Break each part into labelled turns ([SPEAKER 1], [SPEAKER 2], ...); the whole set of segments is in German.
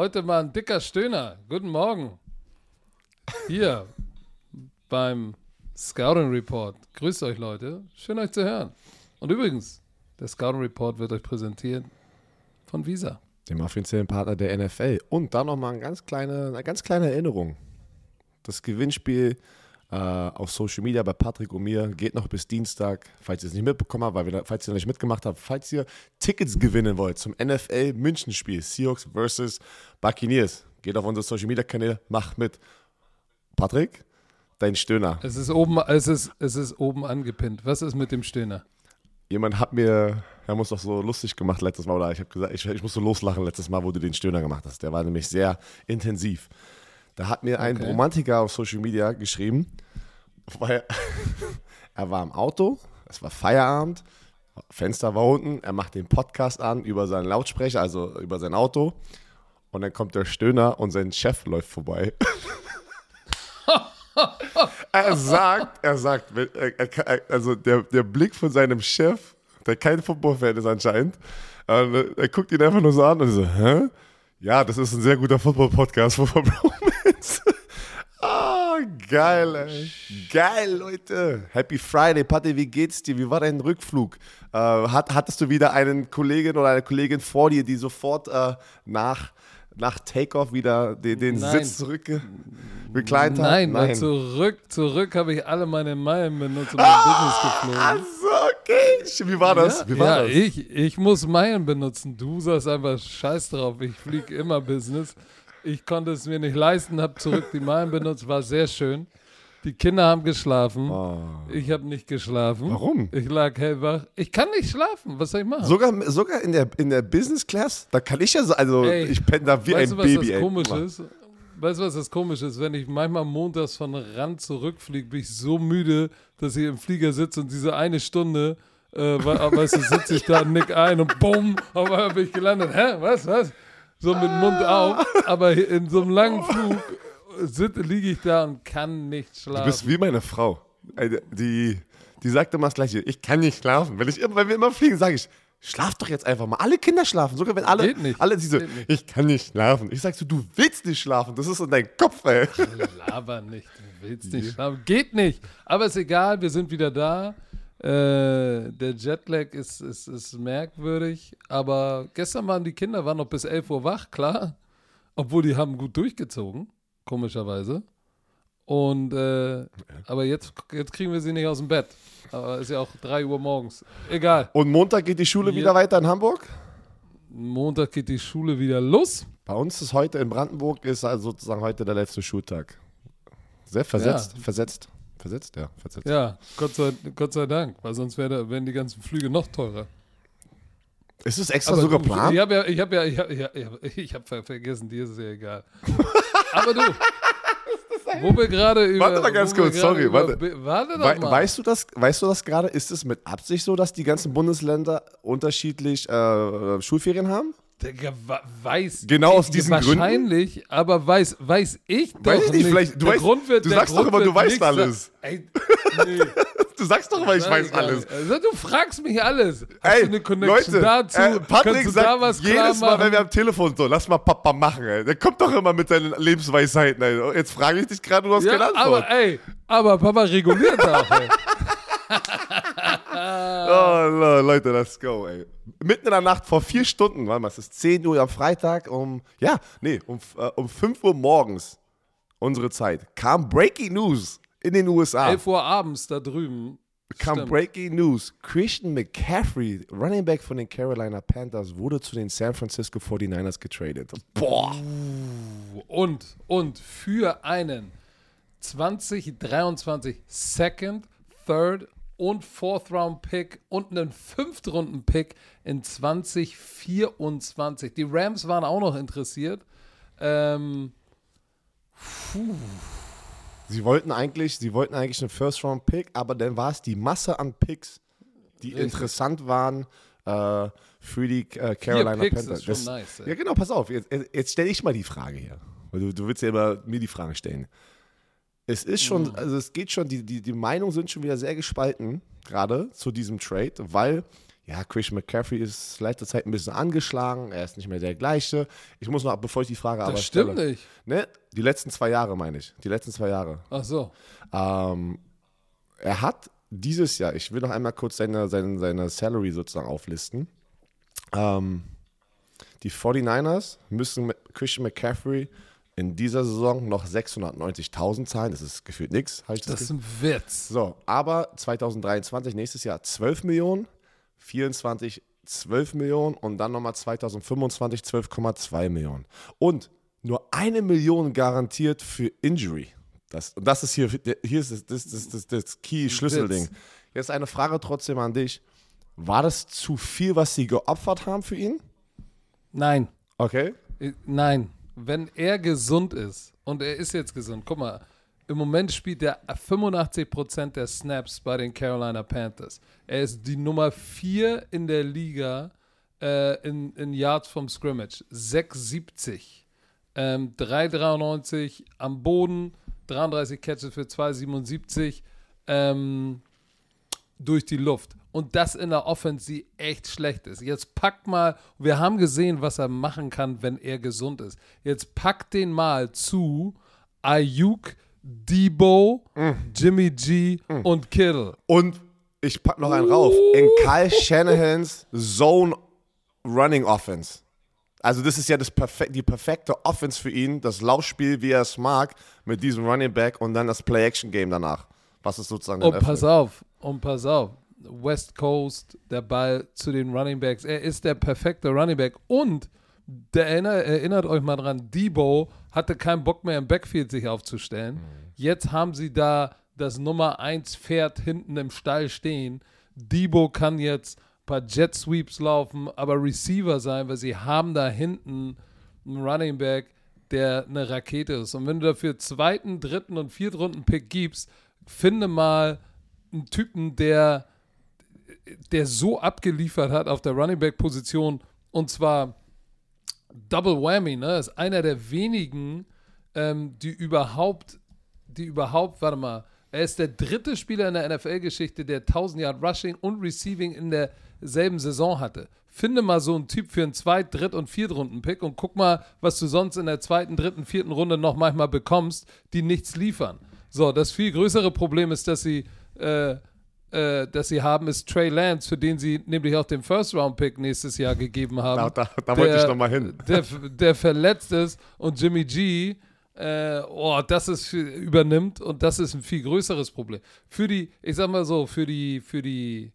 [SPEAKER 1] Heute mal ein dicker Stöhner. Guten Morgen. Hier beim Scouting Report. Grüßt euch, Leute. Schön, euch zu hören. Und übrigens, der Scouting Report wird euch präsentiert von Visa.
[SPEAKER 2] Dem offiziellen Partner der NFL. Und dann nochmal eine eine ganz kleine Erinnerung. Das Gewinnspiel äh, auf Social Media bei Patrick und mir geht noch bis Dienstag. Falls ihr es nicht mitbekommen habt, weil wir, falls ihr noch nicht mitgemacht habt, falls ihr Tickets gewinnen wollt zum NFL München Spiel, Seahawks versus Buccaneers, geht auf unsere Social Media Kanäle, macht mit. Patrick, dein Stöhner.
[SPEAKER 1] Es ist oben, es ist, es ist oben angepinnt. Was ist mit dem Stöhner?
[SPEAKER 2] Jemand hat mir, haben uns doch so lustig gemacht letztes Mal, oder ich habe gesagt, ich, ich musste loslachen letztes Mal, wo du den Stöhner gemacht hast. Der war nämlich sehr intensiv. Da hat mir ein
[SPEAKER 1] Okay.
[SPEAKER 2] Romantiker auf Social Media geschrieben, weil er war im Auto, es war Feierabend, Fenster war unten, er macht den Podcast an über seinen Lautsprecher, also über sein Auto. Und dann kommt der Stöhner und sein Chef läuft vorbei. er sagt, er sagt, er, er- also der, der Blick von seinem Chef, der kein Football-Fan ist anscheinend, äh, er guckt ihn einfach nur so an und so, hä? Ja, das ist ein sehr guter Football-Podcast, Football Bromance. Ah, geil, ey. Geil, Leute. Happy Friday. Patti, wie geht's dir? Wie war dein Rückflug? Äh, hat, hattest du wieder einen Kollegen oder eine Kollegin vor dir, die sofort äh, nach, nach Takeoff wieder den, den
[SPEAKER 1] Nein.
[SPEAKER 2] Sitz zurück reclined hat?
[SPEAKER 1] Nein, weil zurück, zurück habe ich alle meine Meilen benutzt und mein
[SPEAKER 2] Ah,
[SPEAKER 1] Business
[SPEAKER 2] Ach
[SPEAKER 1] geflogen.
[SPEAKER 2] so, okay. Wie war das?
[SPEAKER 1] Ja,
[SPEAKER 2] Wie war
[SPEAKER 1] ja
[SPEAKER 2] das?
[SPEAKER 1] Ich, ich muss Meilen benutzen. Du sagst einfach Scheiß drauf. Ich fliege immer Business. Ich konnte es mir nicht leisten, habe zurück die Meilen benutzt. War sehr schön. Die Kinder haben geschlafen. Ich habe nicht geschlafen.
[SPEAKER 2] Oh. Warum?
[SPEAKER 1] Ich lag hellwach. Ich kann nicht schlafen. Was soll ich machen?
[SPEAKER 2] Sogar, sogar in, der, in der Business Class? Da kann ich ja so, also
[SPEAKER 1] Ey,
[SPEAKER 2] ich penne da wie
[SPEAKER 1] weißt
[SPEAKER 2] ein
[SPEAKER 1] du, was
[SPEAKER 2] Baby.
[SPEAKER 1] das
[SPEAKER 2] ey.
[SPEAKER 1] komisch ist? Weißt du, was das komisch ist? Wenn ich manchmal montags von Rand zurückfliege, bin ich so müde, dass ich im Flieger sitze und diese eine Stunde, äh, we- weißt du, sitze ich da, nick ein und bumm, auf einmal bin ich gelandet. Hä? Was? Was? So mit Mund auf. Aber in so einem langen Flug liege ich da und kann nicht
[SPEAKER 2] Du bist
[SPEAKER 1] schlafen.
[SPEAKER 2] wie meine Frau. Ey, Die, die sagt immer das Gleiche. Ich kann nicht schlafen. Wenn, ich, wenn wir immer fliegen, sage ich, schlaf doch jetzt einfach mal. Alle Kinder schlafen. Sogar wenn alle,
[SPEAKER 1] Geht nicht.
[SPEAKER 2] alle diese,
[SPEAKER 1] nicht.
[SPEAKER 2] ich kann nicht schlafen. Ich sag so, du willst nicht schlafen. Das ist in deinem Kopf, ey.
[SPEAKER 1] Laber nicht, du willst nicht schlafen. Geht nicht. Aber ist egal, wir sind wieder da. Äh, der Jetlag ist, ist, ist merkwürdig, aber gestern waren die Kinder waren noch bis 11 Uhr wach, klar. Obwohl die haben gut durchgezogen, komischerweise. Und äh, aber jetzt, jetzt kriegen wir sie nicht aus dem Bett. Aber ist ja auch 3 Uhr morgens. Egal.
[SPEAKER 2] Und Montag geht die Schule
[SPEAKER 1] Ja.
[SPEAKER 2] wieder weiter in Hamburg.
[SPEAKER 1] Montag geht die Schule wieder los.
[SPEAKER 2] Bei uns ist heute in Brandenburg ist also sozusagen heute der letzte Schultag. Sehr versetzt,
[SPEAKER 1] Ja.
[SPEAKER 2] versetzt, versetzt, ja, versetzt.
[SPEAKER 1] Ja, Gott sei, Gott sei Dank, weil sonst wär, da- wären die ganzen Flüge noch teurer.
[SPEAKER 2] Ist es extra
[SPEAKER 1] Aber
[SPEAKER 2] so geplant?
[SPEAKER 1] Ich habe ja, ich habe ja, ich habe hab, ich hab, vergessen, dir ist es ja egal. Aber du, wo wir gerade über.
[SPEAKER 2] Warte mal ganz kurz, sorry,
[SPEAKER 1] über,
[SPEAKER 2] warte.
[SPEAKER 1] Warte doch mal.
[SPEAKER 2] weißt du das? Weißt du das gerade? Ist es mit Absicht so, dass die ganzen Bundesländer unterschiedlich äh, Schulferien haben?
[SPEAKER 1] Digga, weiß
[SPEAKER 2] Genau aus diesen Gründen?
[SPEAKER 1] Wahrscheinlich, aber weiß, weiß ich doch
[SPEAKER 2] Weiß ich nicht, vielleicht- du
[SPEAKER 1] Der
[SPEAKER 2] weißt-
[SPEAKER 1] Grund wird,
[SPEAKER 2] du sagst doch
[SPEAKER 1] Grund
[SPEAKER 2] immer, du weißt alles.
[SPEAKER 1] Ey, nee.
[SPEAKER 2] Du sagst doch immer, ich weiß alles.
[SPEAKER 1] Also, du fragst mich alles. Hast
[SPEAKER 2] Ey,
[SPEAKER 1] du eine Connection
[SPEAKER 2] Leute,
[SPEAKER 1] dazu?
[SPEAKER 2] äh, Patrick
[SPEAKER 1] du
[SPEAKER 2] sagt
[SPEAKER 1] da was klar
[SPEAKER 2] jedes Mal, wenn wir am Telefon so, lass mal Papa machen, ey. Der kommt doch immer mit seinen Lebensweisheiten, ey. Jetzt frage ich dich gerade, du hast keine
[SPEAKER 1] ja,
[SPEAKER 2] Antwort.
[SPEAKER 1] aber ey, aber Papa reguliert auch, ey.
[SPEAKER 2] Oh, Le- Leute, let's go, ey. Mitten in der Nacht vor vier Stunden, warte mal, es ist 10 Uhr am Freitag um, ja, nee, um, äh, um 5 Uhr morgens, unsere Zeit, kam Breaking News in den USA.
[SPEAKER 1] 11 Uhr abends da drüben.
[SPEAKER 2] kam
[SPEAKER 1] Stimmt.
[SPEAKER 2] Breaking News. Christian McCaffrey, Running Back von den Carolina Panthers, wurde zu den San Francisco 49ers getradet. Boah.
[SPEAKER 1] Und, und für einen 2023 Second, Third und Fourth Round Pick und einen Fünftrunden Pick in 2024. Die Rams waren auch noch interessiert. Ähm,
[SPEAKER 2] Sie wollten eigentlich, sie wollten eigentlich einen First-Round-Pick, aber dann war es die Masse an Picks, die
[SPEAKER 1] Richtig.
[SPEAKER 2] interessant waren äh, für die äh, Carolina Panthers.
[SPEAKER 1] ist schon
[SPEAKER 2] Das-
[SPEAKER 1] nice.
[SPEAKER 2] Ja, genau, pass auf. Jetzt, jetzt stelle ich mal die Frage hier. Weil du, du willst ja immer mir die Fragen stellen. Es ist schon, also es geht schon, die, die, die Meinungen sind schon wieder sehr gespalten, gerade zu diesem Trade, weil ja, Christian McCaffrey ist letzter Zeit ein bisschen angeschlagen, er ist nicht mehr der gleiche. Ich muss noch, bevor ich die Frage aber
[SPEAKER 1] Das stimmt
[SPEAKER 2] stelle,
[SPEAKER 1] nicht.
[SPEAKER 2] Ne, die letzten zwei Jahre meine ich, die letzten zwei Jahre.
[SPEAKER 1] Ach so.
[SPEAKER 2] Ähm, er hat dieses Jahr, ich will noch einmal kurz seine, seine, seine Salary sozusagen auflisten. Ähm, die 49ers müssen mit Christian McCaffrey in dieser Saison noch 690.000 zahlen. Das ist gefühlt nichts. Das
[SPEAKER 1] Das ist ein Witz.
[SPEAKER 2] so, aber 2023, nächstes Jahr 12 Millionen, 24 12 Millionen und dann nochmal 2025 12,2 Millionen. Und nur eine Million garantiert für Injury. Das, und das ist hier, hier ist das, das, das, das, das Key-Schlüsselding. Jetzt eine Frage trotzdem an dich. War das zu viel, was sie geopfert haben für ihn?
[SPEAKER 1] Nein.
[SPEAKER 2] Okay.
[SPEAKER 1] Äh, Nein. Wenn er gesund ist, und er ist jetzt gesund, guck mal, im Moment spielt er 85% der Snaps bei den Carolina Panthers. Er ist die Nummer 4 in der Liga äh, in, in Yards vom Scrimmage. 670. Ähm, 393 am Boden, 33 Catches für 277 ähm, durch die Luft. Und das in der Offense, echt schlecht ist. Jetzt packt mal, wir haben gesehen, was er machen kann, wenn er gesund ist. Jetzt packt den mal zu Ayuk, Debo, Jimmy G und Kittle.
[SPEAKER 2] Und ich pack noch einen rauf. In Kyle Shanahans Zone Running Offense. Also das ist ja das perfek die perfekte Offense für ihn, das Laufspiel, wie er es mag, mit diesem Running Back und dann das Play-Action-Game danach. Was ist sozusagen
[SPEAKER 1] Und Oh, pass auf, und pass auf. West Coast, der Ball zu den Running Backs. Er ist der perfekte Running Back. Und der erinner, erinnert euch mal dran, Debo hatte keinen Bock mehr im Backfield sich aufzustellen. Jetzt haben sie da das Nummer 1 Pferd hinten im Stall stehen. Debo kann jetzt ein paar Jet Sweeps laufen, aber Receiver sein, weil sie haben da hinten einen Running Back, der eine Rakete ist. Und wenn du dafür zweiten, dritten und vierten Runden Pick gibst, finde mal einen Typen, der, der so abgeliefert hat auf der Running Back Position und zwar Double Whammy, ne? Ist einer der wenigen, ähm, die überhaupt, die überhaupt, warte mal, er ist der dritte Spieler in der NFL-Geschichte, der 1000 Yard Rushing und Receiving in derselben Saison hatte. Finde mal so einen Typ für einen Zweit-, Dritt- und Viertrunden-Pick und guck mal, was du sonst in der zweiten, dritten, vierten Runde noch manchmal bekommst, die nichts liefern. So, das viel größere Problem ist, dass sie, äh, äh, dass sie haben, ist Trey Lance, für den sie nämlich auch den First-Round-Pick nächstes Jahr gegeben haben.
[SPEAKER 2] Da, da, da wollte ich noch mal hin.
[SPEAKER 1] Der, der verletzt ist und Jimmy G, äh, oh, das ist übernimmt und das ist ein viel größeres Problem. Für die, ich sag mal so, für die, für die,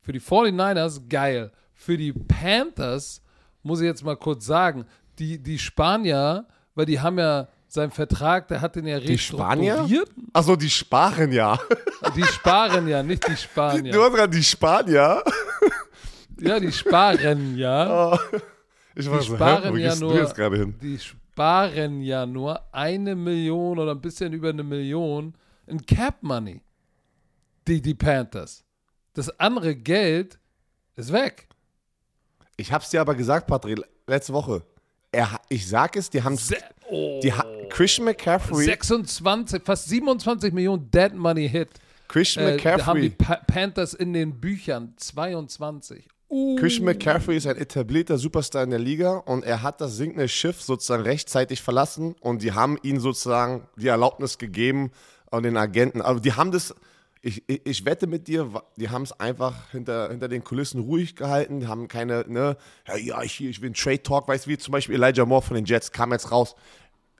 [SPEAKER 1] für die 49ers geil. Für die Panthers muss ich jetzt mal kurz sagen, die, die Spanier, weil die haben ja seinen Vertrag, der hat den ja
[SPEAKER 2] Die Spanier?
[SPEAKER 1] restrukturiert.
[SPEAKER 2] Achso, die sparen ja.
[SPEAKER 1] Die sparen ja, nicht die Spanier.
[SPEAKER 2] Du hast gerade die Spanier.
[SPEAKER 1] Ja, die sparen ja.
[SPEAKER 2] Ich war
[SPEAKER 1] Die
[SPEAKER 2] hä,
[SPEAKER 1] ja nur,
[SPEAKER 2] gerade hin?
[SPEAKER 1] die sparen ja nur eine Million oder ein bisschen über eine Million in Cap Money. Die, die Panthers. Das andere Geld ist weg.
[SPEAKER 2] Ich hab's dir aber gesagt, Patrick, letzte Woche. Er, ich sag es, die haben
[SPEAKER 1] oh,
[SPEAKER 2] die Christian McCaffrey,
[SPEAKER 1] 26, fast 27 Millionen Dead Money Hit.
[SPEAKER 2] Christian
[SPEAKER 1] Äh, da haben die
[SPEAKER 2] McCaffrey,
[SPEAKER 1] pa Panthers in den Büchern 22. Uh,
[SPEAKER 2] Christian McCaffrey ist ein etablierter Superstar in der Liga und er hat das sinkende Schiff sozusagen rechtzeitig verlassen und die haben ihm sozusagen die Erlaubnis gegeben und den Agenten, also die haben das, ich, ich, ich wette mit dir, die haben es einfach hinter, hinter den Kulissen ruhig gehalten, die haben keine, ne, ja, ja ich, ich will einen Trade Talk, weißt du, wie zum Beispiel Elijah Moore von den Jets kam jetzt raus,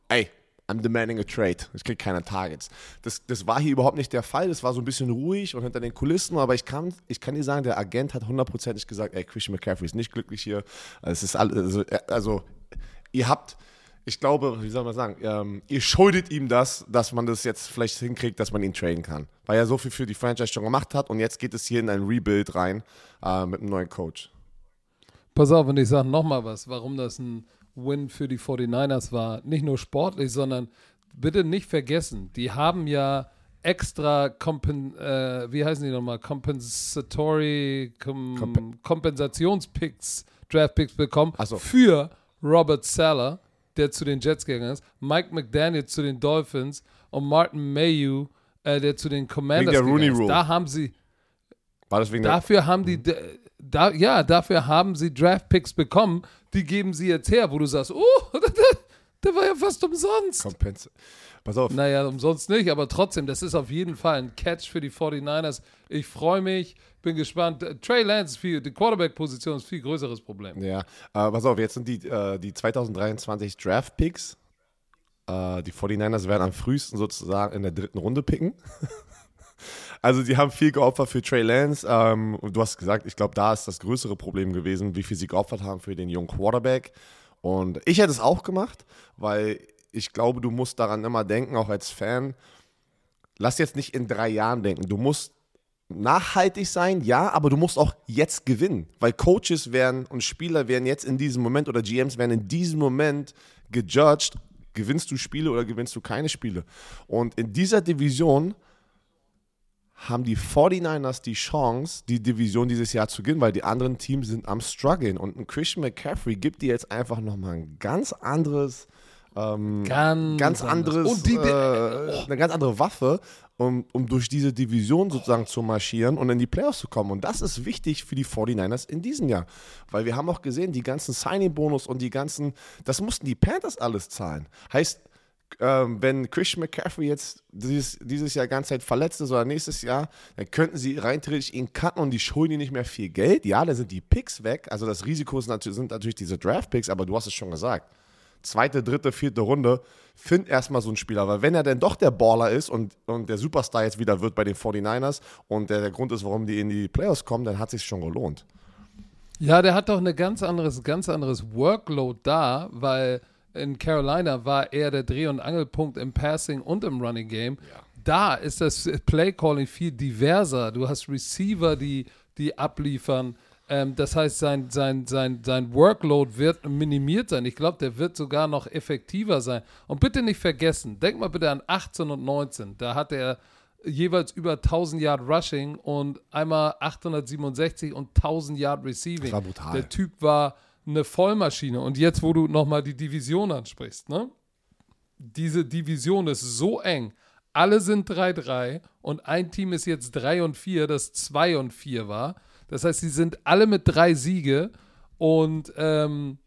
[SPEAKER 2] ey, I'm demanding a trade. Ich krieg keine Targets. Das, das war hier überhaupt nicht der Fall. Das war so ein bisschen ruhig und hinter den Kulissen. Aber ich kann, ich kann dir sagen, der Agent hat hundertprozentig gesagt, ey, Christian McCaffrey ist nicht glücklich hier. Es ist all, also, äh, also, ihr habt, ich glaube, wie soll man sagen, ähm, ihr schuldet ihm das, dass man das jetzt vielleicht hinkriegt, dass man ihn traden kann. Weil er so viel für die Franchise schon gemacht hat und jetzt geht es hier in ein Rebuild rein äh, mit einem neuen Coach.
[SPEAKER 1] Pass auf, und ich sage nochmal was, warum das ein Win für die 49ers war. Nicht nur sportlich, sondern bitte nicht vergessen, die haben ja extra Kompen, äh, wie heißen die nochmal? Compensatory kom
[SPEAKER 2] Kompe-
[SPEAKER 1] Kompensationspicks, Draftpicks bekommen
[SPEAKER 2] so.
[SPEAKER 1] für Robert Seller, der zu den Jets gegangen ist, Mike McDaniel zu den Dolphins und Martin Mayhew, äh, der zu den Commanders
[SPEAKER 2] der
[SPEAKER 1] gegangen
[SPEAKER 2] Rooney
[SPEAKER 1] ist.
[SPEAKER 2] Rule.
[SPEAKER 1] Da haben sie,
[SPEAKER 2] War das wegen der.
[SPEAKER 1] Dafür haben die, da, ja, dafür haben sie Draft-Picks bekommen, die geben sie jetzt her, wo du sagst, oh, der war ja fast umsonst.
[SPEAKER 2] Kompense. Pass auf.
[SPEAKER 1] Naja, umsonst nicht, aber trotzdem, das ist auf jeden Fall ein Catch für die 49ers. Ich freue mich, bin gespannt. Trey Lance, viel, die Quarterback-Position ist ein viel größeres Problem.
[SPEAKER 2] Ja, äh, pass auf, jetzt sind die, äh, die 2023 Draft-Picks. Äh, die 49ers werden am frühesten sozusagen in der dritten Runde picken. Also sie haben viel geopfert für Trey Lance. Ähm, und du hast gesagt, ich glaube, da ist das größere Problem gewesen, wie viel sie geopfert haben für den jungen Quarterback. Und ich hätte es auch gemacht, weil ich glaube, du musst daran immer denken, auch als Fan. Lass jetzt nicht in drei Jahren denken. Du musst nachhaltig sein, ja, aber du musst auch jetzt gewinnen, weil Coaches werden und Spieler werden jetzt in diesem Moment oder GMs werden in diesem Moment gejudged, gewinnst du Spiele oder gewinnst du keine Spiele. Und in dieser Division haben die 49ers die Chance, die Division dieses Jahr zu gewinnen, weil die anderen Teams sind am struggeln und ein Christian McCaffrey gibt dir jetzt einfach nochmal ein ganz anderes ähm,
[SPEAKER 1] ganz,
[SPEAKER 2] ganz anderes,
[SPEAKER 1] Und die,
[SPEAKER 2] äh, oh. eine ganz andere Waffe, um, um durch diese Division sozusagen zu marschieren und in die Playoffs zu kommen. Und das ist wichtig für die 49ers in diesem Jahr. Weil wir haben auch gesehen, die ganzen Signing-Bonus und die ganzen, das mussten die Panthers alles zahlen. Heißt, ähm, wenn Christian McCaffrey jetzt dieses, dieses Jahr ganze Zeit verletzt ist oder nächstes Jahr, dann könnten sie rein theoretisch ihn cutten und die schulden ihm nicht mehr viel Geld. Ja, dann sind die Picks weg. Also das Risiko sind natürlich, sind natürlich diese Draft-Picks, aber du hast es schon gesagt zweite, dritte, vierte Runde, find erstmal so einen Spieler. Weil wenn er denn doch der Baller ist und, und der Superstar jetzt wieder wird bei den 49ers und der, der Grund ist, warum die in die Playoffs kommen, dann hat sich schon gelohnt.
[SPEAKER 1] Ja, der hat doch ein ganz anderes, ganz anderes Workload da, weil in Carolina war er der Dreh- und Angelpunkt im Passing und im Running Game. Ja. Da ist das Play-Calling viel diverser. Du hast Receiver, die, die abliefern. Ähm, das heißt, sein, sein, sein, sein Workload wird minimiert sein. Ich glaube, der wird sogar noch effektiver sein. Und bitte nicht vergessen, denk mal bitte an 18 und 19. Da hat er jeweils über 1000 Yard Rushing und einmal 867 und 1000 Yard Receiving. Das
[SPEAKER 2] war brutal.
[SPEAKER 1] Der Typ war eine Vollmaschine. Und jetzt, wo du nochmal die Division ansprichst, ne? Diese Division ist so eng. Alle sind 3-3 und ein Team ist jetzt 3 und 4, das 2 und 4 war. Das heißt, sie sind alle mit drei Siege und ähm,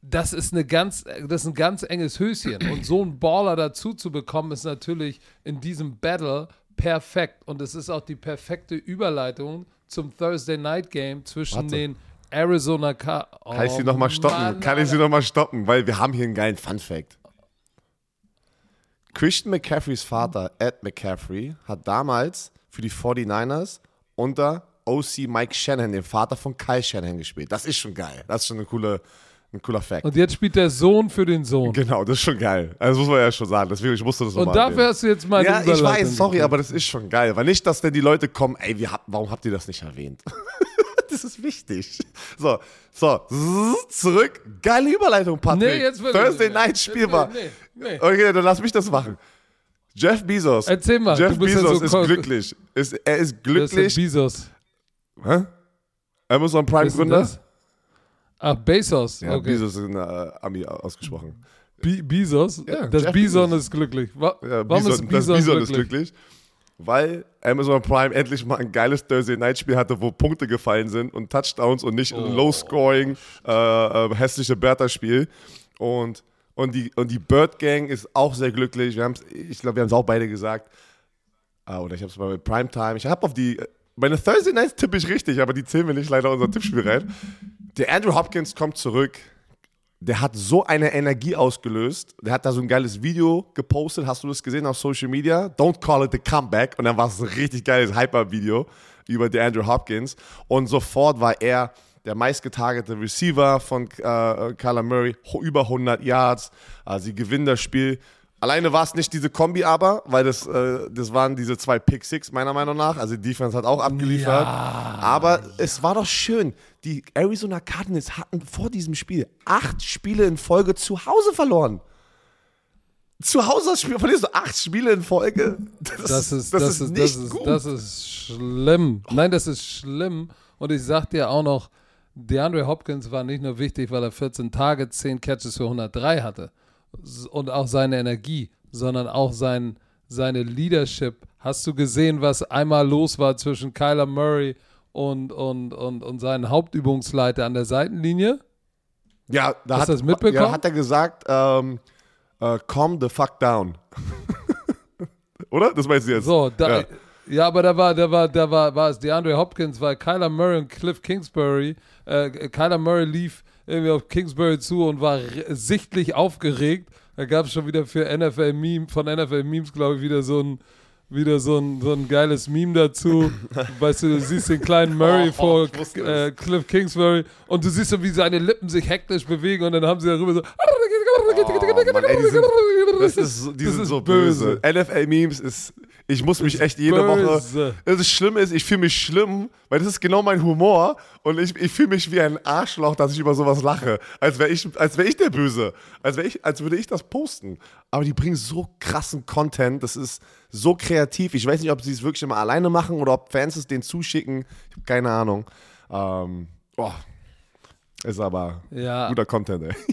[SPEAKER 1] das ist eine ganz, das ist ein ganz enges Höschen. Und so einen Baller dazu zu bekommen, ist natürlich in diesem Battle perfekt. Und es ist auch die perfekte Überleitung zum Thursday Night Game zwischen
[SPEAKER 2] Warte.
[SPEAKER 1] den Arizona Car
[SPEAKER 2] oh, Kann ich sie nochmal stoppen? Mann, Kann ich sie nochmal stoppen? Weil wir haben hier einen geilen Fun Fact. Christian McCaffreys Vater, Ed McCaffrey, hat damals für die 49ers unter OC Mike Shannon, dem Vater von Kyle Shannon, gespielt. Das ist schon geil. Das ist schon eine coole, ein cooler Fact.
[SPEAKER 1] Und jetzt spielt der Sohn für den Sohn.
[SPEAKER 2] Genau, das ist schon geil. Also das muss man ja schon sagen. Deswegen, ich musste das
[SPEAKER 1] Und dafür hast du jetzt mal
[SPEAKER 2] Ja, ich weiß, sorry, aber das ist schon geil. Weil nicht, dass denn die Leute kommen, ey, wie, warum habt ihr das nicht erwähnt? das ist wichtig. So, so, zurück. Geile Überleitung, Patrick. Nee, jetzt Thursday Night Spiel war. Nee, nee. Okay, dann lass mich das machen. Jeff Bezos.
[SPEAKER 1] Erzähl mal.
[SPEAKER 2] Jeff Bezos ja so ist glücklich. Ist, er ist glücklich.
[SPEAKER 1] Bezos.
[SPEAKER 2] Hä? Amazon Prime Gründer?
[SPEAKER 1] Ach, Bezos.
[SPEAKER 2] Ja, okay. Bezos ist in äh, Ami ausgesprochen.
[SPEAKER 1] Be Bezos? Ja, das Jeff Bison Bezos. ist glücklich. Wa
[SPEAKER 2] ja, Warum Bison, ist Bison, das Bison glücklich? ist glücklich? Weil Amazon Prime endlich mal ein geiles Thursday Night Spiel hatte, wo Punkte gefallen sind und Touchdowns und nicht oh. ein Low-Scoring, äh, äh, hässliche Bertha-Spiel. Und, und, die, und die Bird Gang ist auch sehr glücklich. Wir ich glaube, wir haben es auch beide gesagt. Ah, oder ich habe es mal mit Primetime. Ich habe auf die meine Thursday Nights tippe ich richtig, aber die zählen wir nicht leider unser Tippspiel rein. Der Andrew Hopkins kommt zurück. Der hat so eine Energie ausgelöst. Der hat da so ein geiles Video gepostet. Hast du das gesehen auf Social Media? Don't call it the comeback. Und dann war es ein richtig geiles Hyper-Video über Andrew Hopkins. Und sofort war er der meistgetargete Receiver von äh, Kyler Murray. Über 100 Yards. Also sie gewinnen das Spiel. Alleine war es nicht diese Kombi aber, weil das, äh, das waren diese zwei Pick Six meiner Meinung nach. Also die Defense hat auch abgeliefert. Ja. Aber es war doch schön. Die Arizona Cardinals hatten vor diesem Spiel acht Spiele in Folge zu Hause verloren. Zu Hause verlierst du acht Spiele in Folge.
[SPEAKER 1] Das, das ist, das, das ist, nicht das ist, gut. Das ist schlimm. Nein, das ist schlimm. Und ich sag dir auch noch, DeAndre Hopkins war nicht nur wichtig, weil er 14 Tage, 10 Catches für 103 hatte und auch seine Energie, sondern auch sein, seine Leadership. Hast du gesehen, was einmal los war zwischen Kyler Murray und, und, und, und seinen Hauptübungsleiter an der Seitenlinie.
[SPEAKER 2] Ja, da
[SPEAKER 1] Hast
[SPEAKER 2] hat,
[SPEAKER 1] das mitbekommen?
[SPEAKER 2] Ja, hat er gesagt, ähm, äh, calm the fuck down. Oder? Das meinst du jetzt?
[SPEAKER 1] So, da,
[SPEAKER 2] Ja.
[SPEAKER 1] ja. aber da war, da war, da war, war es DeAndre Hopkins, weil Kyler Murray und Cliff Kingsbury, äh, Kyler Murray lief irgendwie auf Kingsbury zu und war sichtlich aufgeregt. Da gab es schon wieder für NFL Meme, von NFL Memes, glaube ich, wieder so ein wieder so ein, so ein geiles Meme dazu. weißt du, du siehst den kleinen Murray
[SPEAKER 2] Oh,
[SPEAKER 1] vor äh, Cliff Kingsbury und du siehst so, wie seine Lippen sich hektisch bewegen und dann haben sie darüber so.
[SPEAKER 2] Oh, Mann, ey, die sind, das ist, die
[SPEAKER 1] Das
[SPEAKER 2] sind
[SPEAKER 1] ist
[SPEAKER 2] so böse. NFL-Memes ist, ich muss mich echt jede
[SPEAKER 1] böse.
[SPEAKER 2] Woche. Das Schlimme ist, ich fühle mich schlimm, weil das ist genau mein Humor und ich, ich fühle mich wie ein Arschloch, dass ich über sowas lache. Als wäre ich, als wär ich der Böse. Als, wär ich, als würde ich das posten. Aber die bringen so krassen Content, das ist so kreativ. Ich weiß nicht, ob sie es wirklich immer alleine machen oder ob Fans es denen zuschicken. Ich habe keine Ahnung. Ähm, oh, ist aber
[SPEAKER 1] Ja.
[SPEAKER 2] guter Content, ey.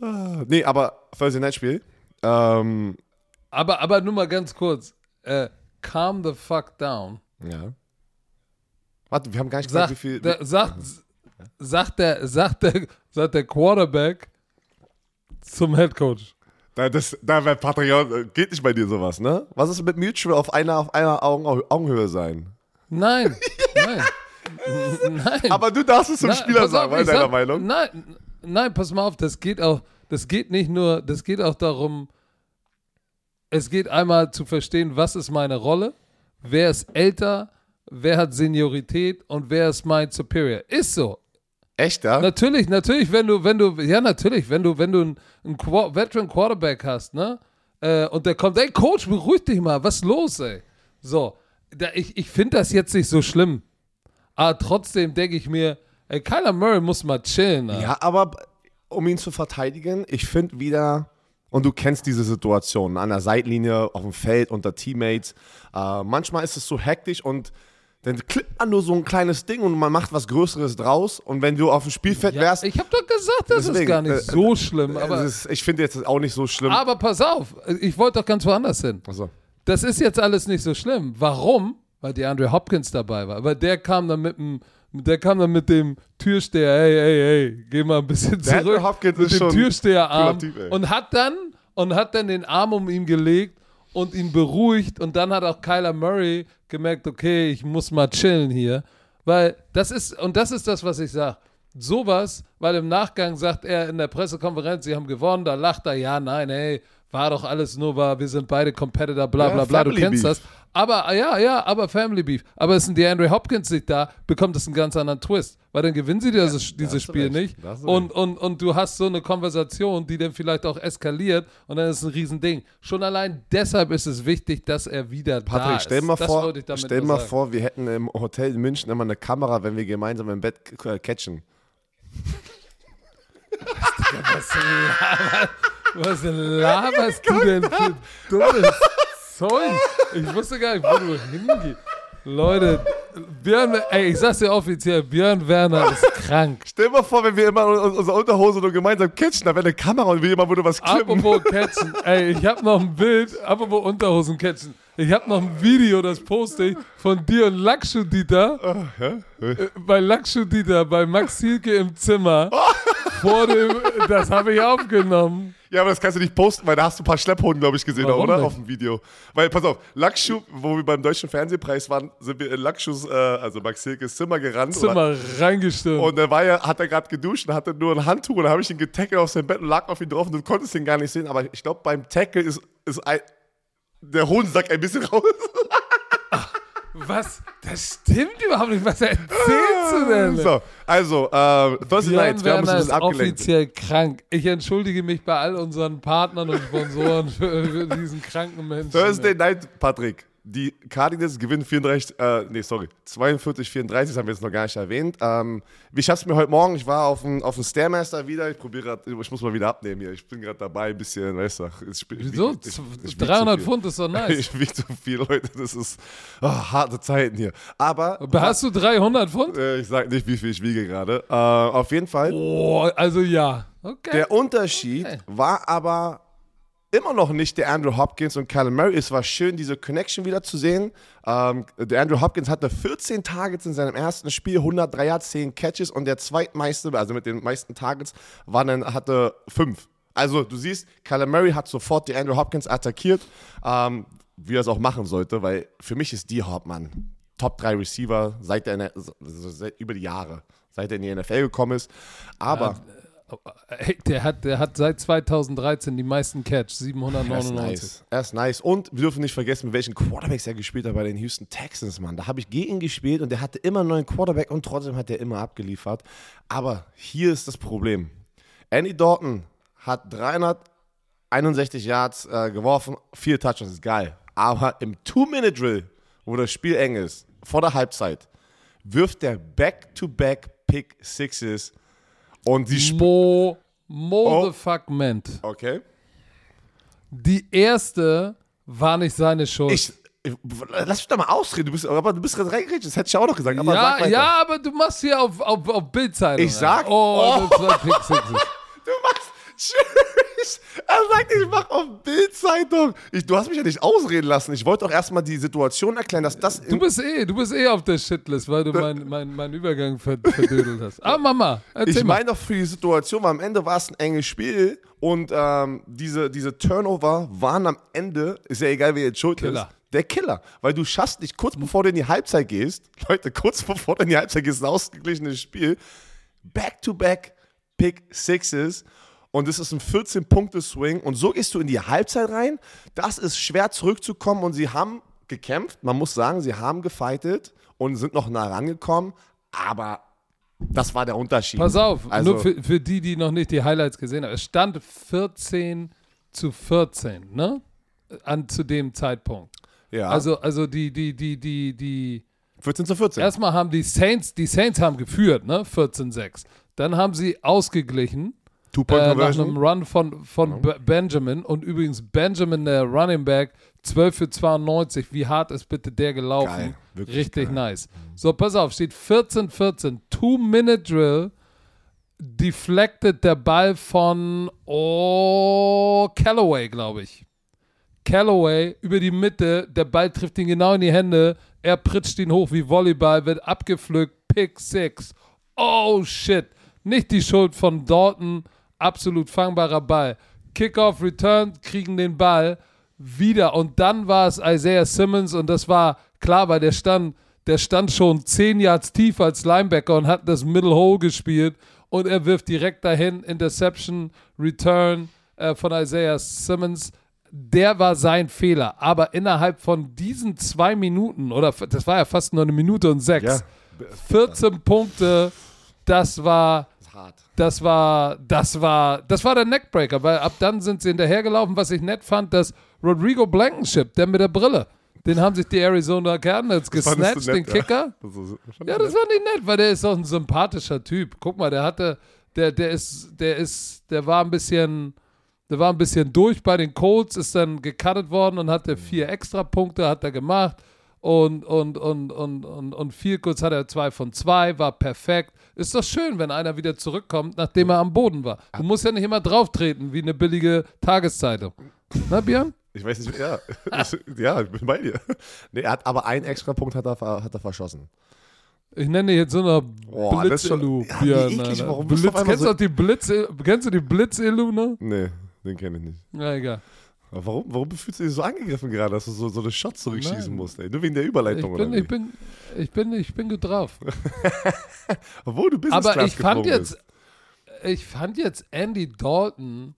[SPEAKER 2] Ah, nee, aber Thursday Night Spiel. Ähm,
[SPEAKER 1] Aber, aber nur mal ganz kurz. Äh, calm the fuck down.
[SPEAKER 2] ja. Warte, wir haben gar nicht gesagt,
[SPEAKER 1] Sagt,
[SPEAKER 2] wie viel.
[SPEAKER 1] der, sagt, sagt, der, sagt, der, sagt der Quarterback zum Headcoach.
[SPEAKER 2] Da, das, da Patreon, äh, geht nicht bei dir sowas, ne? Was ist mit Mutual auf einer, auf einer Augen, Augenhöhe sein?
[SPEAKER 1] Nein, nein. nein.
[SPEAKER 2] Aber du darfst es zum
[SPEAKER 1] Na,
[SPEAKER 2] Spieler sagen,
[SPEAKER 1] auf,
[SPEAKER 2] ist deiner
[SPEAKER 1] sag-
[SPEAKER 2] Meinung?
[SPEAKER 1] Nein, nein, pass mal auf, das geht auch, das geht nicht nur, das geht auch darum, es geht einmal zu verstehen, was ist meine Rolle, wer ist älter, wer hat Seniorität und wer ist mein Superior. Ist so.
[SPEAKER 2] Echt, ja?
[SPEAKER 1] Natürlich, natürlich, wenn du, wenn du, ja, natürlich, wenn du, wenn du einen, einen Qua- Veteran Quarterback hast, ne? Äh, und der kommt, ey, Coach, beruhig dich mal, was ist los, ey? So, da, ich, ich finde das jetzt nicht so schlimm. Aber trotzdem denke ich mir, ey, Kyler Murray muss mal chillen, ne?
[SPEAKER 2] Ja, aber um ihn zu verteidigen, ich finde wieder, und du kennst diese Situation an der Seitlinie, auf dem Feld, unter Teammates. Äh, manchmal ist es so hektisch und dann klippt man nur so ein kleines Ding und man macht was Größeres draus. Und wenn du auf dem Spielfeld
[SPEAKER 1] Ja,
[SPEAKER 2] wärst,
[SPEAKER 1] ich habe doch gesagt, das ist
[SPEAKER 2] Deswegen,
[SPEAKER 1] gar nicht
[SPEAKER 2] äh,
[SPEAKER 1] so schlimm. Aber,
[SPEAKER 2] ist, ich finde jetzt auch nicht so schlimm.
[SPEAKER 1] aber pass auf, ich wollte doch ganz woanders hin.
[SPEAKER 2] Also,
[SPEAKER 1] Das ist jetzt alles nicht so schlimm. Warum? Weil der Andre Hopkins dabei war. Aber der kam dann mit dem, der kam dann mit dem Türsteher, hey, hey, hey, geh mal ein bisschen zurück.
[SPEAKER 2] Andre Hopkins
[SPEAKER 1] mit
[SPEAKER 2] ist
[SPEAKER 1] dem Türsteherarm
[SPEAKER 2] Typ, ey.
[SPEAKER 1] und hat dann und hat dann den Arm um ihn gelegt und ihn beruhigt und dann hat auch Kyler Murray gemerkt, okay, ich muss mal chillen hier, weil das ist und das ist das, was ich sage. Sowas, weil im Nachgang sagt er in der Pressekonferenz, sie haben gewonnen, da lacht er, ja, nein, hey, war doch alles nur wahr, wir sind beide Competitor, bla bla bla, du kennst
[SPEAKER 2] Beef.
[SPEAKER 1] das. Aber ah, ja, ja, aber Family Beef. Aber ist ein DeAndre Hopkins nicht da, bekommt es einen ganz anderen Twist. Weil dann gewinnen sie dieses, dieses
[SPEAKER 2] hast du
[SPEAKER 1] Spiel
[SPEAKER 2] recht,
[SPEAKER 1] nicht.
[SPEAKER 2] da
[SPEAKER 1] Und, und, und du hast so eine Konversation, die dann vielleicht auch eskaliert und dann ist es ein Riesending. Schon allein deshalb ist es wichtig, dass er wieder da
[SPEAKER 2] Patrick,
[SPEAKER 1] ist.
[SPEAKER 2] stell mal
[SPEAKER 1] das
[SPEAKER 2] vor, stell mal
[SPEAKER 1] sagen.
[SPEAKER 2] vor, wir hätten im Hotel in München immer eine Kamera, wenn wir gemeinsam im Bett äh, catchen.
[SPEAKER 1] Was laberst du denn für dummes Zeug? Ich wusste gar nicht, wo du hingehst. Leute, Björn, ey, ich sag's dir offiziell, Björn Werner ist krank.
[SPEAKER 2] Stell mal vor, wenn wir immer un- unsere Unterhose nur gemeinsam catchen, da wäre eine Kamera und wir immer würde was klippen.
[SPEAKER 1] Apropos Catchen, ey, ich hab noch ein Bild, apropos Unterhosen Catchen. Ich hab noch ein Video, das poste ich, von dir und Lakshu Dieter. Äh, bei Lakshu Dieter, bei Max Hielke im Zimmer. vor dem, das habe ich aufgenommen.
[SPEAKER 2] Ja, aber das kannst du nicht posten, weil da hast du ein paar Schlepphoden, glaube ich, gesehen,
[SPEAKER 1] Warum
[SPEAKER 2] oder?
[SPEAKER 1] nicht?
[SPEAKER 2] Auf dem Video. Weil, pass auf, Lakshu, wo wir beim Deutschen Fernsehpreis waren, sind wir in Lakshus, äh, also Max Hilkes Zimmer gerannt.
[SPEAKER 1] Zimmer reingestürmt.
[SPEAKER 2] Und da war ja, hat er gerade geduscht und hatte nur ein Handtuch und da habe ich ihn getackelt auf sein Bett und lag auf ihn drauf und du konntest ihn gar nicht sehen. Aber ich glaube, beim Tackle ist, ist ein, der Hodensack ein bisschen raus.
[SPEAKER 1] Was? Das stimmt überhaupt nicht. Was erzählst du denn?
[SPEAKER 2] So, also, äh, Thursday Night,
[SPEAKER 1] Björn
[SPEAKER 2] wir haben uns ein bisschen abgelenkt.
[SPEAKER 1] offiziell krank. Ich entschuldige mich bei all unseren Partnern und Sponsoren für, für diesen kranken Menschen.
[SPEAKER 2] Thursday Night, Patrick. Die Cardinals gewinnen 34, äh, nee, sorry, 42, 34, das haben wir jetzt noch gar nicht erwähnt. Ähm, ich hab's mir heute Morgen, ich war auf dem, auf dem Stairmaster wieder, ich probiere gerade, ich muss mal wieder abnehmen hier, ich bin gerade dabei, ein bisschen, weißt du, ich,
[SPEAKER 1] Wieso?
[SPEAKER 2] ich- ich- ich wieg
[SPEAKER 1] 300
[SPEAKER 2] zu viel.
[SPEAKER 1] Pfund ist doch nice.
[SPEAKER 2] Ich wiege zu viel, Leute, das ist oh, harte Zeiten hier. Aber,
[SPEAKER 1] Hast du 300 Pfund?
[SPEAKER 2] äh, ich sag nicht, wie viel ich wiege gerade. Äh, auf jeden Fall,
[SPEAKER 1] Oh, also ja. Okay.
[SPEAKER 2] der Unterschied war aber immer noch nicht der Andrew Hopkins und Kyler Murray. Es war schön, diese Connection wieder zu sehen. Ähm, der Andrew Hopkins hatte 14 Targets in seinem ersten Spiel, 103 Yards, 10 Catches und der zweitmeiste, also mit den meisten Targets, war dann, hatte 5. Also du siehst, Kyler Murray hat sofort die Andrew Hopkins attackiert, ähm, wie er es auch machen sollte, weil für mich ist die Hauptmann Top 3 Receiver seit der, seit, über die Jahre, seit er in die NFL gekommen ist. Aber
[SPEAKER 1] Ey, der hat, der hat seit 2013 die meisten Catch, 799.
[SPEAKER 2] Er ist nice. Nice. Und wir dürfen nicht vergessen, mit welchen Quarterbacks er gespielt hat bei den Houston Texans, Mann. Da habe ich gegen gespielt und der hatte immer einen neuen Quarterback und trotzdem hat er immer abgeliefert. Aber hier ist das Problem. Andy Dalton hat 361 Yards äh, geworfen, vier Touchdowns, ist geil. Aber im Two-Minute-Drill, wo das Spiel eng ist, vor der Halbzeit, wirft der Back-to-Back-Pick-Sixes und sie
[SPEAKER 1] Mo, Mo oh.
[SPEAKER 2] Okay.
[SPEAKER 1] Die erste war nicht seine Schuld.
[SPEAKER 2] Ich, lass mich da mal ausreden. Du bist, aber du bist gerade reingeredet. Das hätte ich auch noch gesagt. Aber
[SPEAKER 1] ja, ja, aber du machst hier auf, auf, auf Bildzeitung.
[SPEAKER 2] Ich sag.
[SPEAKER 1] Oh, oh.
[SPEAKER 2] du machst. Tschüss. Er sagt, ich mach auf Bildzeitung. Du hast mich ja nicht ausreden lassen. Ich wollte doch erstmal die Situation erklären, dass das.
[SPEAKER 1] Du bist eh, du bist eh auf der Shitlist, weil du meinen mein, mein Übergang verdödelt hast. Ah, Mama,
[SPEAKER 2] erzähl Ich meine doch für die Situation, weil am Ende war es ein enges Spiel und ähm, diese, diese Turnover waren am Ende, ist ja egal, wer jetzt schuld Killer. ist der Killer. Weil du schaffst nicht kurz bevor du in die Halbzeit gehst, Leute, kurz bevor du in die Halbzeit gehst, ein ausgeglichenes Spiel, back-to-back Pick Sixes und es ist ein 14-Punkte-Swing und so gehst du in die Halbzeit rein. Das ist schwer zurückzukommen und sie haben gekämpft. Man muss sagen, sie haben gefightet und sind noch nah rangekommen, aber das war der Unterschied.
[SPEAKER 1] Pass auf, also, nur für, für die, die noch nicht die Highlights gesehen haben. Es stand 14 zu 14, ne? An, zu dem Zeitpunkt.
[SPEAKER 2] Ja.
[SPEAKER 1] Also, also die, die, die, die, die.
[SPEAKER 2] 14 zu 14.
[SPEAKER 1] Erstmal haben die Saints, die Saints haben geführt, ne? 14-6. Dann haben sie ausgeglichen äh, nach einem Run von, von ja. Benjamin. Und übrigens, Benjamin, der Running Back, 12 für 92. Wie hart ist bitte der gelaufen?
[SPEAKER 2] Geil,
[SPEAKER 1] Richtig
[SPEAKER 2] geil.
[SPEAKER 1] nice. So, pass auf, steht 14-14. Two-Minute-Drill. Deflected der Ball von oh, Callaway, glaube ich. Callaway über die Mitte. Der Ball trifft ihn genau in die Hände. Er pritscht ihn hoch wie Volleyball, wird abgepflückt. Pick 6. Oh shit. Nicht die Schuld von Dalton absolut fangbarer Ball. Kickoff, Return, kriegen den Ball wieder. Und dann war es Isaiah Simmons und das war klar, weil der stand, der stand schon zehn Yards tief als Linebacker und hat das Middle Hole gespielt. Und er wirft direkt dahin, Interception, Return äh, von Isaiah Simmons. Der war sein Fehler. Aber innerhalb von diesen zwei Minuten, oder das war ja fast nur eine Minute und sechs, ja. 14 Punkte, das war hart. Das war, das war, das war der Neckbreaker, weil ab dann sind sie hinterhergelaufen, was ich nett fand, dass Rodrigo Blankenship, der mit der Brille, den haben sich die Arizona Cardinals gesnatcht, den Kicker. Das ja, das war nicht nett, weil der ist auch ein sympathischer Typ. Guck mal, der hatte, der, der ist, der ist, der war ein bisschen, der war ein bisschen durch bei den Colts, ist dann gecuttet worden und hatte vier extra Punkte, hat er gemacht und, und, und, und, und, und viel kurz hat er zwei von zwei, war perfekt. Ist doch schön, wenn einer wieder zurückkommt, nachdem er am Boden war. Du musst ja nicht immer drauftreten wie eine billige Tageszeitung. Na, Björn?
[SPEAKER 2] Ich weiß nicht, ja. ja, ich bin bei dir. Nee, er hat aber einen extra Punkt hat er, hat er verschossen.
[SPEAKER 1] Ich nenne jetzt so eine Blitz-Elu. Ja, Björn, eklig, warum Blitz, kennst, so du die Blitz, kennst du die Blitz-Elu, ne?
[SPEAKER 2] Nee, den kenne ich nicht.
[SPEAKER 1] Na, egal.
[SPEAKER 2] Aber warum, warum fühlst du dich so angegriffen gerade, dass du so, so eine Shot zurückschießen Nein. musst? Ey? Nur wegen der Überleitung,
[SPEAKER 1] ich bin,
[SPEAKER 2] oder?
[SPEAKER 1] Ich bin, ich, bin, ich bin gut drauf.
[SPEAKER 2] Obwohl du bist
[SPEAKER 1] Aber ich fand jetzt, ich fand jetzt Andy Dalton,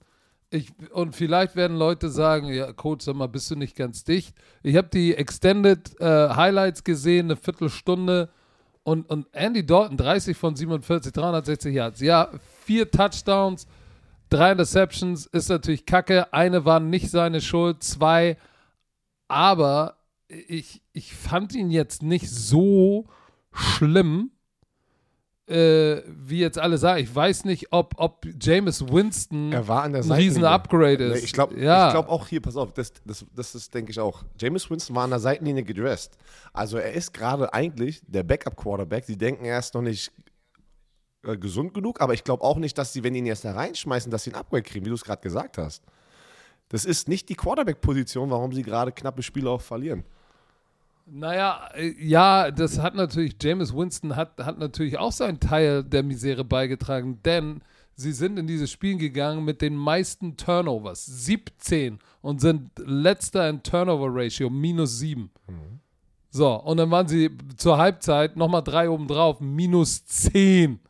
[SPEAKER 1] ich, und vielleicht werden Leute sagen, ja, Coach, sag mal, bist du nicht ganz dicht? Ich habe die Extended äh, Highlights gesehen, eine Viertelstunde. Und, und Andy Dalton, 30 von 47, 360 Yards. Ja, vier Touchdowns, Drei Interceptions ist natürlich kacke. Eine war nicht seine Schuld, zwei. Aber ich, ich fand ihn jetzt nicht so schlimm, äh, wie jetzt alle sagen. Ich weiß nicht, ob, ob Jameis Winston
[SPEAKER 2] er war an der
[SPEAKER 1] ein riesen Upgrade ist.
[SPEAKER 2] Ich glaube ja. glaub auch hier, pass auf, das, das, das ist, denke ich auch. Jameis Winston war an der Seitenlinie gedressed. Also er ist gerade eigentlich der Backup-Quarterback. Sie denken, er ist noch nicht äh, gesund genug, aber ich glaube auch nicht, dass sie, wenn ihn jetzt da reinschmeißen, dass sie ein Upgrade kriegen, wie du es gerade gesagt hast. Das ist nicht die Quarterback-Position, warum sie gerade knappe Spiele auch verlieren.
[SPEAKER 1] Naja, äh, ja, das hat natürlich, James Winston hat, hat natürlich auch seinen Teil der Misere beigetragen, denn sie sind in dieses Spiel gegangen mit den meisten Turnovers, 17 und sind letzter in Turnover-Ratio, minus 7. Mhm. So, und dann waren sie zur Halbzeit nochmal drei oben drauf, minus 10.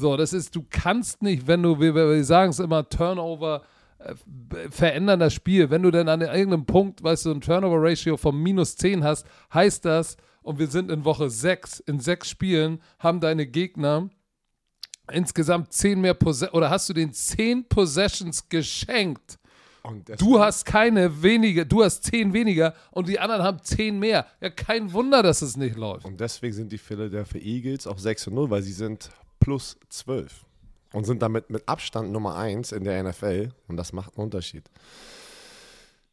[SPEAKER 1] So, das ist, du kannst nicht, wenn du, wir, wir sagen es immer, Turnover äh, verändern das Spiel. Wenn du dann an irgendeinem Punkt, weißt du, ein Turnover-Ratio von minus 10 hast, heißt das, und wir sind in Woche 6, in sechs Spielen haben deine Gegner insgesamt 10 mehr Possessions, oder hast du den 10 Possessions geschenkt du hast keine weniger, du hast zehn weniger und die anderen haben zehn mehr. Ja, kein Wunder, dass es nicht läuft.
[SPEAKER 2] Und deswegen sind die Philadelphia Eagles auch 6 0, weil sie sind plus 12 und sind damit mit Abstand Nummer 1 in der NFL und das macht einen Unterschied.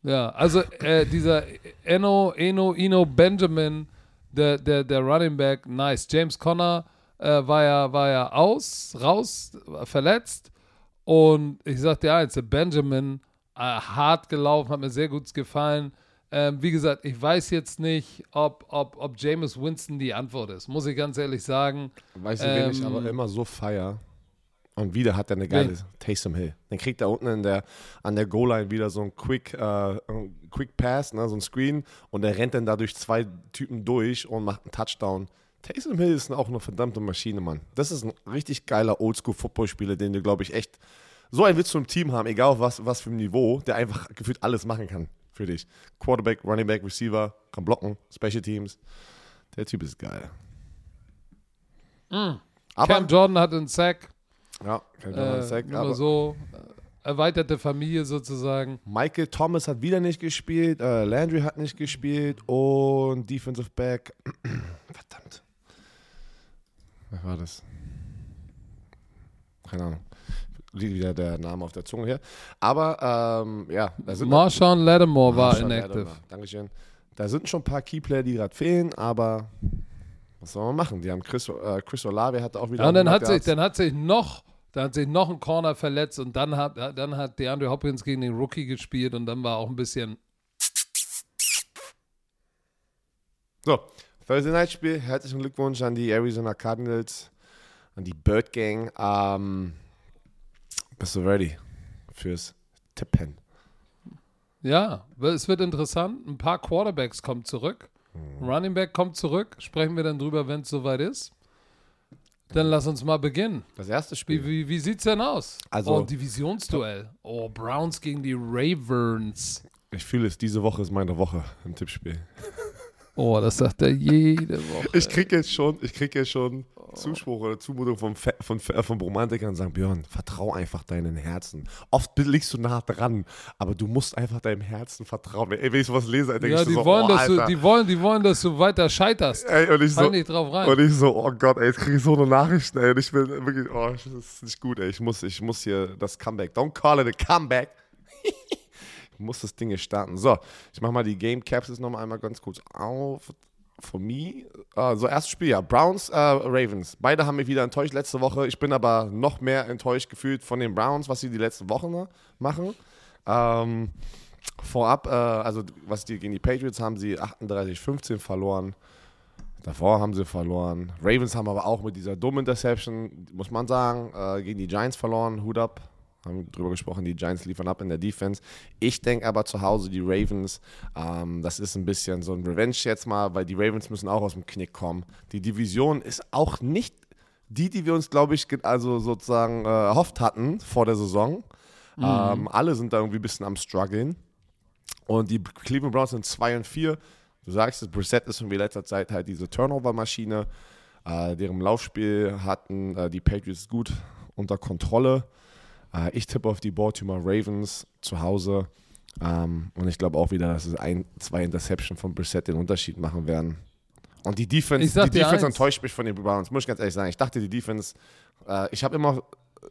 [SPEAKER 1] Ja, also äh, dieser Eno, Eno, Eno Benjamin, der, der, der Running Back, nice. James Conner äh, war, ja, war ja aus, raus, verletzt. Und ich sagte ja, jetzt Benjamin äh, hart gelaufen, hat mir sehr gut gefallen. Ähm, wie gesagt, ich weiß jetzt nicht, ob, ob, ob Jameis Winston die Antwort ist, muss ich ganz ehrlich sagen.
[SPEAKER 2] Weißt du, ähm, wen ich aber immer so feier? Und wieder hat er eine geile wen? Taysom Hill. Dann kriegt er unten in der, an der Goal-Line wieder so ein Quick, äh, Quick Pass, ne, so ein Screen. Und er rennt dann dadurch zwei Typen durch und macht einen Touchdown. Taysom Hill ist auch eine verdammte Maschine, Mann. Das ist ein richtig geiler Oldschool-Footballspieler, den du, glaube ich, echt so einen willst du im Team haben, egal auf was, was für ein Niveau, der einfach gefühlt alles machen kann für dich. Quarterback, Running Back, Receiver, kann blocken, Special Teams. Der Typ ist geil.
[SPEAKER 1] Mm. Aber, Cam Jordan hat einen Sack.
[SPEAKER 2] Ja, Cam Jordan äh, hat einen Sack.
[SPEAKER 1] Aber so äh, erweiterte Familie sozusagen.
[SPEAKER 2] Michael Thomas hat wieder nicht gespielt, äh, Landry hat nicht gespielt und Defensive Back. Verdammt. Wer war das? Keine Ahnung liegt wieder der Name auf der Zunge hier. Aber ähm, ja,
[SPEAKER 1] da sind Marshawn Lattimore war inactive. Lattimore.
[SPEAKER 2] Dankeschön. Da sind schon ein paar Keyplayer, die gerade fehlen, aber was soll man machen? Die haben Chris, äh, Chris Olave hatte auch wieder.
[SPEAKER 1] Ja, und dann hat, sich, dann hat sich noch dann hat sich noch ein Corner verletzt und dann hat, dann hat DeAndre Hopkins gegen den Rookie gespielt und dann war auch ein bisschen.
[SPEAKER 2] So, Thursday Night Spiel. Herzlichen Glückwunsch an die Arizona Cardinals, an die Bird Gang. Ähm, bist du ready fürs Tippen?
[SPEAKER 1] Ja, es wird interessant. Ein paar Quarterbacks kommen zurück. Ein Running Back kommt zurück. Sprechen wir dann drüber, wenn es soweit ist. Dann lass uns mal beginnen.
[SPEAKER 2] Das erste Spiel.
[SPEAKER 1] Wie, wie, wie sieht's denn aus?
[SPEAKER 2] Also,
[SPEAKER 1] oh, Divisionsduell. Oh, Browns gegen die Ravens.
[SPEAKER 2] Ich fühle es, diese Woche ist meine Woche im Tippspiel.
[SPEAKER 1] Oh, das sagt er jede Woche.
[SPEAKER 2] Ich kriege jetzt schon, ich kriege jetzt schon Zuspruch oder Zumutung von, von, von Romantikern und sagen, Björn, vertrau einfach deinen Herzen. Oft liegst du nah dran, aber du musst einfach deinem Herzen vertrauen. Ey, wenn ich sowas lese, denke
[SPEAKER 1] ja,
[SPEAKER 2] ich
[SPEAKER 1] die
[SPEAKER 2] so,
[SPEAKER 1] wollen,
[SPEAKER 2] oh,
[SPEAKER 1] dass du, die, wollen, die wollen, dass du weiter scheiterst.
[SPEAKER 2] Ey, und ich
[SPEAKER 1] Fall
[SPEAKER 2] so,
[SPEAKER 1] nicht drauf rein.
[SPEAKER 2] Und ich so, oh Gott, ey, jetzt kriege ich so eine Nachricht, ey. Und ich will wirklich, oh, das ist nicht gut, ey. Ich muss, ich muss hier das Comeback. Don't call it a comeback. ich muss das Ding hier starten. So, ich mache mal die Game Capsules nochmal einmal ganz kurz auf for me, uh, so erstes Spiel, ja, Browns, uh, Ravens. Beide haben mich wieder enttäuscht letzte Woche. Ich bin aber noch mehr enttäuscht gefühlt von den Browns, was sie die letzten Wochen machen. Ähm, vorab, äh, also was die gegen die Patriots haben sie 38-15 verloren. Davor haben sie verloren. Ravens haben aber auch mit dieser dummen Interception, muss man sagen, äh, gegen die Giants verloren. Hut ab haben drüber gesprochen, die Giants liefern ab in der Defense. Ich denke aber zu Hause, die Ravens, ähm, das ist ein bisschen so ein Revenge jetzt mal, weil die Ravens müssen auch aus dem Knick kommen. Die Division ist auch nicht die, die wir uns, glaube ich, also sozusagen äh, erhofft hatten vor der Saison. Mhm. Ähm, alle sind da irgendwie ein bisschen am struggeln. Und die Cleveland Browns sind 2 und 4. Du sagst es, Brissett ist in letzter Zeit halt diese Turnover-Maschine. Äh, deren Laufspiel hatten äh, die Patriots gut unter Kontrolle. Äh, ich tippe auf die Baltimore Ravens zu Hause. Ähm, und ich glaube auch wieder, dass es ein, zwei Interception von Brissett den Unterschied machen werden. Und die Defense, die Defense enttäuscht mich von den Browns, muss ich ganz ehrlich sagen. Ich dachte, die Defense, äh, ich habe immer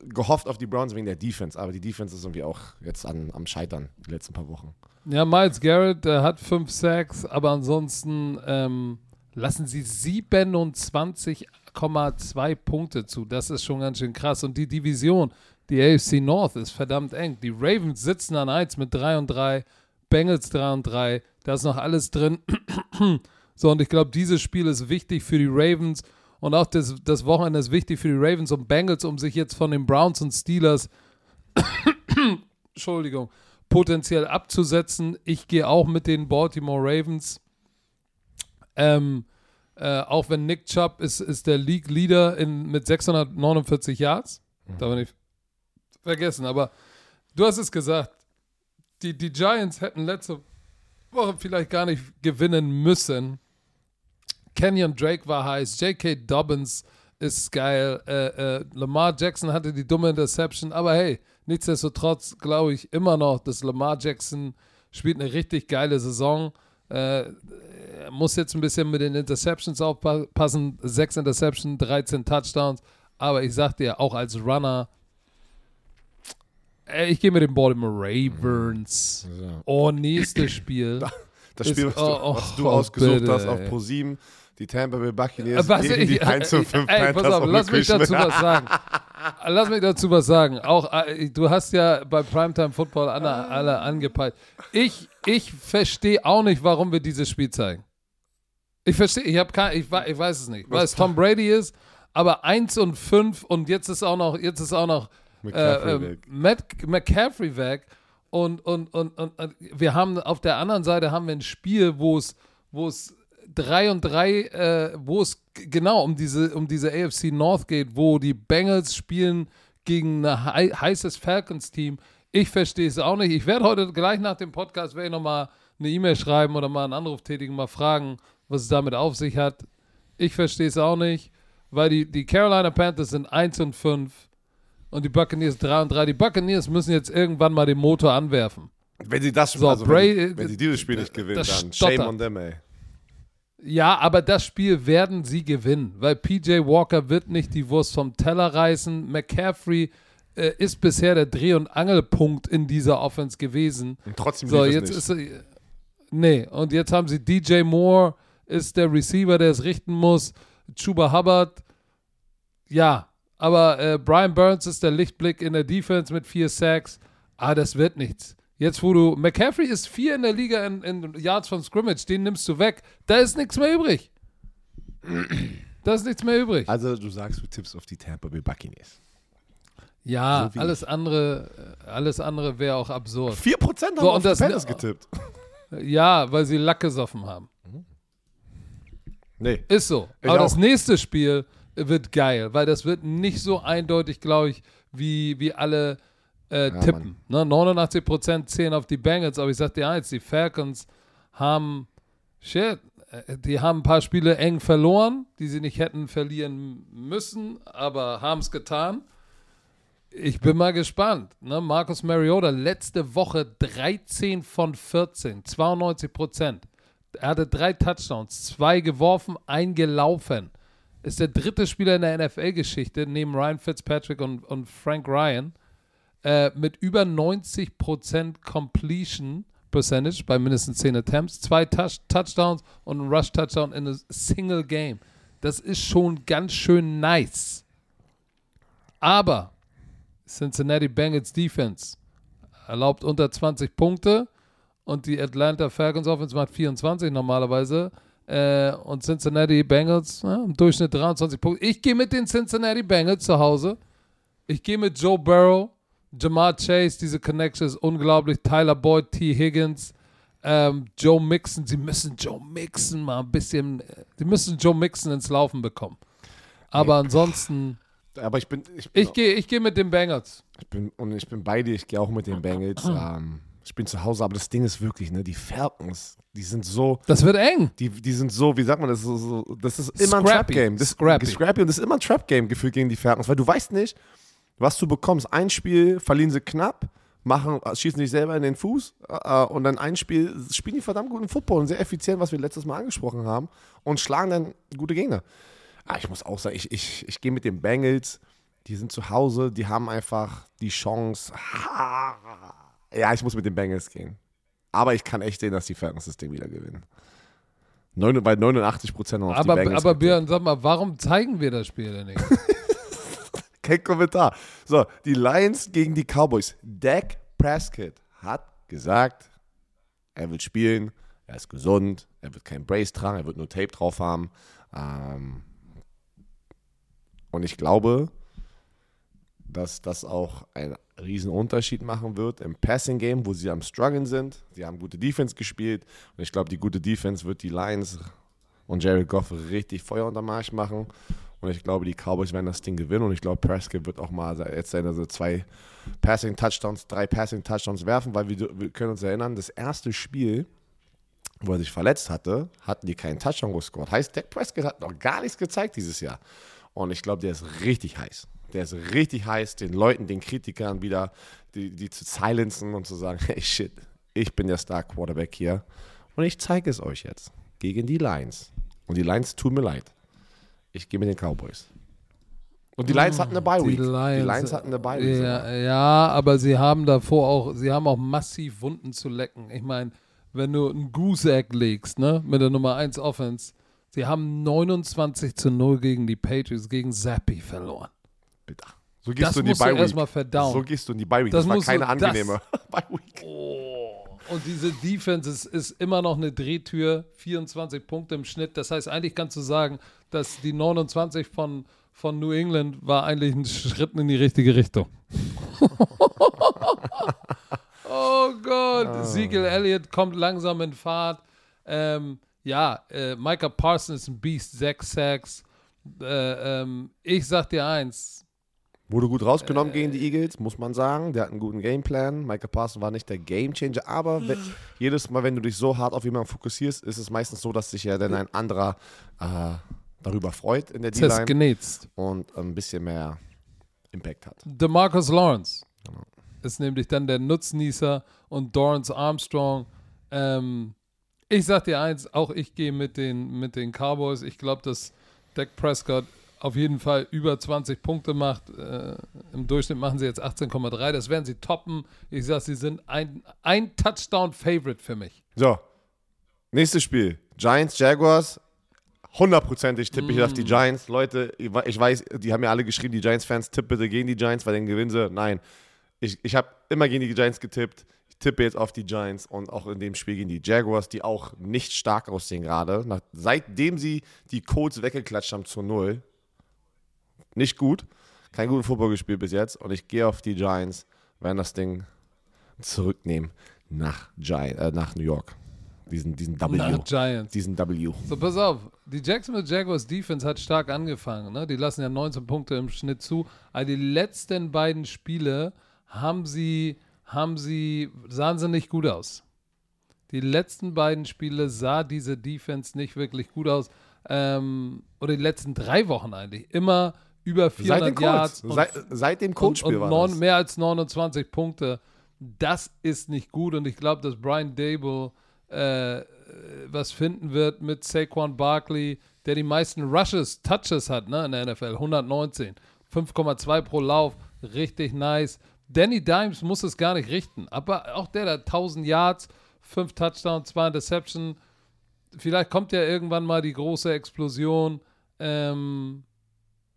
[SPEAKER 2] gehofft auf die Browns wegen der Defense, aber die Defense ist irgendwie auch jetzt an, am Scheitern die letzten paar Wochen.
[SPEAKER 1] Ja, Miles Garrett äh, hat fünf Sacks, aber ansonsten ähm, lassen sie 27,2 Punkte zu. Das ist schon ganz schön krass. Und die Division, die AFC North ist verdammt eng. Die Ravens sitzen an 1 mit 3 und 3, Bengals 3 und 3, da ist noch alles drin. so, und ich glaube, dieses Spiel ist wichtig für die Ravens und auch das, das Wochenende ist wichtig für die Ravens und Bengals, um sich jetzt von den Browns und Steelers, Entschuldigung, potenziell abzusetzen. Ich gehe auch mit den Baltimore Ravens. Ähm, äh, auch wenn Nick Chubb ist, ist der League Leader in, mit 649 Yards. Darf man nicht vergessen. Aber du hast es gesagt. Die, die Giants hätten letzte Woche vielleicht gar nicht gewinnen müssen. Kenyon Drake war heiß. J.K. Dobbins ist geil. Äh, äh, Lamar Jackson hatte die dumme Interception. Aber hey, nichtsdestotrotz glaube ich immer noch, dass Lamar Jackson spielt eine richtig geile Saison. Äh, muss jetzt ein bisschen mit den Interceptions aufpassen. Sechs Interceptions, 13 Touchdowns. Aber ich sag dir, auch als Runner, ich gehe mit den Baltimore Ravens. Ja. Oh, nächstes Spiel.
[SPEAKER 2] Das Spiel, was du, oh, was du oh, ausgesucht bitte, hast auf ProSieben, die Tampa Bay Buccaneers
[SPEAKER 1] was, gegen die 1 zu 5 ey, pass auf, lass mich dazu was sagen. lass mich dazu was sagen. Auch äh, du hast ja bei Primetime Football alle, alle angepeilt. Ich, ich verstehe auch nicht, warum wir dieses Spiel zeigen. Ich verstehe, ich habe kein, ich, ich weiß es nicht, weil es Tom Brady ist, aber 1 und 5 und jetzt ist auch noch, jetzt ist auch noch McCaffrey, äh, äh, Matt, McCaffrey weg. Und, und, und, und, und, wir haben auf der anderen Seite haben wir ein Spiel, wo es, wo es 3 und 3, äh, wo es genau um diese, um diese AFC North geht, wo die Bengals spielen gegen ein heißes Falcons-Team. Ich verstehe es auch nicht. Ich werde heute gleich nach dem Podcast werde ich nochmal eine E-Mail schreiben oder mal einen Anruf tätigen, mal fragen, was es damit auf sich hat. Ich verstehe es auch nicht, weil die, die Carolina Panthers sind 1 und 5 und die Buccaneers 3 und 3. Die Buccaneers müssen jetzt irgendwann mal den Motor anwerfen.
[SPEAKER 2] Wenn sie das so, also Bray, wenn, wenn, sie dieses Spiel nicht gewinnen, dann
[SPEAKER 1] stottert. shame on them, ey. Ja, aber das Spiel werden sie gewinnen, weil PJ Walker wird nicht die Wurst vom Teller reißen. McCaffrey äh, ist bisher der Dreh- und Angelpunkt in dieser Offense gewesen.
[SPEAKER 2] Und trotzdem
[SPEAKER 1] so, jetzt nicht. ist. Nee, und jetzt haben sie DJ Moore, ist der Receiver, der es richten muss. Chuba Hubbard, ja, aber äh, Brian Burns ist der Lichtblick in der Defense mit vier Sacks. Ah, das wird nichts. Jetzt, wo du. McCaffrey ist vier in der Liga in, in Yards von Scrimmage, den nimmst du weg. Da ist nichts mehr übrig. Da ist nichts mehr übrig.
[SPEAKER 2] Also, du sagst, du tippst auf die Tampa Bay Buccaneers.
[SPEAKER 1] Ja, so alles andere, alles andere wäre auch absurd.
[SPEAKER 2] 4% haben so, auf das, Panthers getippt.
[SPEAKER 1] Ja, weil sie Lack gesoffen haben.
[SPEAKER 2] Nee.
[SPEAKER 1] Ist so. Ich Aber auch. das nächste Spiel wird geil, weil das wird nicht so eindeutig, glaube ich, wie, wie alle äh, ja, tippen. Ne? 89% zählen auf die Bengals, aber ich sag dir eins, die Falcons haben shit, äh, die haben ein paar Spiele eng verloren, die sie nicht hätten verlieren müssen, aber haben es getan. Ich bin mal gespannt. Ne? Marcus Mariota letzte Woche 13 von 14, 92 Prozent. Er hatte drei Touchdowns, zwei geworfen, ein gelaufen ist der dritte Spieler in der NFL-Geschichte, neben Ryan Fitzpatrick und, und Frank Ryan, äh, mit über 90% Completion Percentage bei mindestens 10 Attempts, zwei Touch Touchdowns und ein Rush-Touchdown in a Single Game. Das ist schon ganz schön nice. Aber Cincinnati Bengals Defense erlaubt unter 20 Punkte und die Atlanta Falcons Offense macht 24 normalerweise. Äh, und Cincinnati Bengals ja, im Durchschnitt 23 Punkte. Ich gehe mit den Cincinnati Bengals zu Hause. Ich gehe mit Joe Burrow, Jamar Chase, diese Connection ist unglaublich. Tyler Boyd, T. Higgins, ähm, Joe Mixon. Sie müssen Joe Mixon mal ein bisschen, sie müssen Joe Mixon ins Laufen bekommen. Aber ansonsten.
[SPEAKER 2] Aber ich bin. Ich,
[SPEAKER 1] ich gehe ich geh mit den Bengals.
[SPEAKER 2] Ich bin, und ich bin bei dir, ich gehe auch mit den Bengals. ähm, ich bin zu Hause, aber das Ding ist wirklich, ne, die Falcons, die sind so.
[SPEAKER 1] Das wird eng.
[SPEAKER 2] Die, die sind so, wie sagt man das? So, so, das ist immer Scrappy. ein Trap-Game. Das Scrappy. Scrappy und das ist immer ein Trap-Game gefühlt gegen die Falcons, weil du weißt nicht, was du bekommst. Ein Spiel verlieren sie knapp, machen, schießen sich selber in den Fuß äh, und dann ein Spiel spielen die verdammt guten Football und sehr effizient, was wir letztes Mal angesprochen haben und schlagen dann gute Gegner. Ah, ich muss auch sagen, ich, ich, ich gehe mit den Bengals. Die sind zu Hause, die haben einfach die Chance. Ha, ja, ich muss mit den Bengals gehen. Aber ich kann echt sehen, dass die Falcons das Ding wieder gewinnen. Neun, bei 89 Prozent
[SPEAKER 1] auf aber, die Bengals. Aber Björn, sag mal, warum zeigen wir das Spiel denn nicht?
[SPEAKER 2] Kein Kommentar. So, die Lions gegen die Cowboys. Dak Prescott hat gesagt, er wird spielen, er ist gesund, er wird kein Brace tragen, er wird nur Tape drauf haben. Ähm und ich glaube, dass das auch einen riesen Unterschied machen wird im Passing Game, wo sie am struggeln sind. Sie haben gute Defense gespielt und ich glaube, die gute Defense wird die Lions und Jared Goff richtig Feuer unter Marsch machen. Und ich glaube, die Cowboys werden das Ding gewinnen. Und ich glaube, Prescott wird auch mal jetzt seine so zwei Passing-Touchdowns, drei Passing-Touchdowns werfen, weil wir, wir, können uns erinnern, das erste Spiel, wo er sich verletzt hatte, hatten die keinen Touchdown gescored. Heißt, Dak Prescott hat noch gar nichts gezeigt dieses Jahr. Und ich glaube, der ist richtig heiß. Der ist richtig heiß, den Leuten, den Kritikern wieder, die, die zu silenzen und zu sagen, hey shit, ich bin der Star-Quarterback hier. Und ich zeige es euch jetzt gegen die Lions. Und die Lions tun mir leid. Ich gehe mit den Cowboys. Und die Lions hatten eine Bye Week. Die Lions, die Lions hatten eine Bye Week.
[SPEAKER 1] Ja, ja, aber sie haben davor auch, sie haben auch massiv Wunden zu lecken. Ich meine, wenn du ein Goose Egg legst, ne, mit der Nummer 1 Offense, sie haben 29 zu 0 gegen die Patriots, gegen Zappi verloren.
[SPEAKER 2] Bitte. So gehst
[SPEAKER 1] das
[SPEAKER 2] du in die
[SPEAKER 1] Bye Week. erstmal verdauen.
[SPEAKER 2] So gehst du in die Bye Week. Das, das war keine angenehme
[SPEAKER 1] Bye Week. Oh. Und diese Defense ist, ist, immer noch eine Drehtür, 24 Punkte im Schnitt. Das heißt, eigentlich kannst du sagen, dass die 29 von, von New England war eigentlich ein Schritt in die richtige Richtung. oh Gott, oh. Siegel Elliott kommt langsam in Fahrt. Ähm, ja, äh, Micah Parsons ist ein Beast, 6 Sacks. Äh, ähm, ich sag dir eins,
[SPEAKER 2] Wurde gut rausgenommen äh, gegen die Eagles, muss man sagen. Der hat einen guten Gameplan. Michael Parsons war nicht der Gamechanger, aber wenn, jedes Mal, wenn du dich so hart auf jemanden fokussierst, ist es meistens so, dass sich ja dann ein anderer äh, darüber freut in der D-Line und ein bisschen mehr Impact hat.
[SPEAKER 1] DeMarcus Lawrence genau. ist nämlich dann der Nutznießer und Dorrance Armstrong. Ähm, ich sag dir eins, auch ich gehe mit den, mit den Cowboys. Ich glaube, dass Dak Prescott auf jeden Fall über 20 Punkte macht. Äh, Im Durchschnitt machen sie jetzt 18,3. Das werden sie toppen. Ich sage, sie sind ein, ein Touchdown-Favorite für mich.
[SPEAKER 2] So, nächstes Spiel. Giants, Jaguars. Hundertprozentig tippe ich mm. auf die Giants. Leute, ich weiß, die haben ja alle geschrieben, die Giants-Fans, tippe bitte gegen die Giants, weil dann gewinnen sie. Nein, ich, ich habe immer gegen die Giants getippt. Ich tippe jetzt auf die Giants und auch in dem Spiel gegen die Jaguars, die auch nicht stark aussehen gerade. Seitdem sie die Codes weggeklatscht haben zu Null, nicht gut. Kein guten Football gespielt bis jetzt. Und ich gehe auf die Giants, werden das Ding zurücknehmen nach, Giant, äh, nach New York. Diesen, diesen W. Nach
[SPEAKER 1] Giants.
[SPEAKER 2] Diesen W.
[SPEAKER 1] So, pass auf. Die Jacksonville Jaguars Defense hat stark angefangen. Ne? Die lassen ja 19 Punkte im Schnitt zu. Aber die letzten beiden Spiele haben sie, haben sie, sahen sie nicht gut aus. Die letzten beiden Spiele sah diese Defense nicht wirklich gut aus. Ähm, oder die letzten drei Wochen eigentlich. Immer über 400 Yards.
[SPEAKER 2] Und, seit, seit, dem Coachspiel
[SPEAKER 1] war non, Mehr als 29 Punkte. Das ist nicht gut und ich glaube, dass Brian Dable äh, was finden wird mit Saquon Barkley, der die meisten Rushes, Touches hat ne, in der NFL, 119. 5,2 pro Lauf, richtig nice. Danny Dimes muss es gar nicht richten, aber auch der da 1000 Yards, 5 Touchdowns, 2 Interception. Vielleicht kommt ja irgendwann mal die große Explosion. Ähm,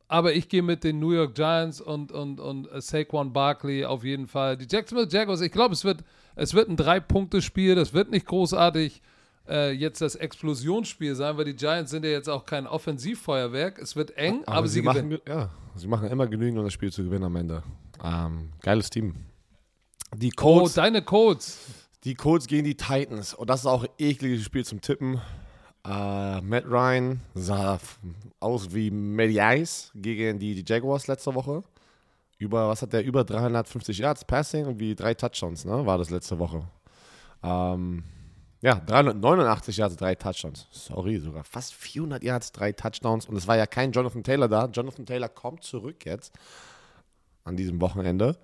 [SPEAKER 1] aber ich gehe mit den New York Giants und, und, und Saquon Barkley auf jeden Fall. Die Jacksonville Jaguars, ich glaube, es wird, es wird ein Drei-Punkte-Spiel. Das wird nicht großartig äh, jetzt das Explosionsspiel sein, weil die Giants sind ja jetzt auch kein Offensivfeuerwerk. Es wird eng, aber, aber sie, sie
[SPEAKER 2] machen,
[SPEAKER 1] gewinnen.
[SPEAKER 2] Ja, sie machen immer genügend, um das Spiel zu gewinnen am Ende. Ähm, geiles Team. Die Colts.
[SPEAKER 1] Oh, deine Colts.
[SPEAKER 2] Die Colts gegen die Titans. Und das ist auch ein ekliges Spiel zum Tippen. Uh, Matt Ryan sah aus wie Mediais gegen die, Jaguars letzte Woche. Über, was hat der? Über 350 Yards Passing und wie drei Touchdowns, ne? War das letzte Woche. Um, ähm, ja, 389 Yards, drei Touchdowns. Sorry, sogar fast 400 Yards, drei Touchdowns. Und es war ja kein Jonathan Taylor da. Jonathan Taylor kommt zurück jetzt an diesem Wochenende.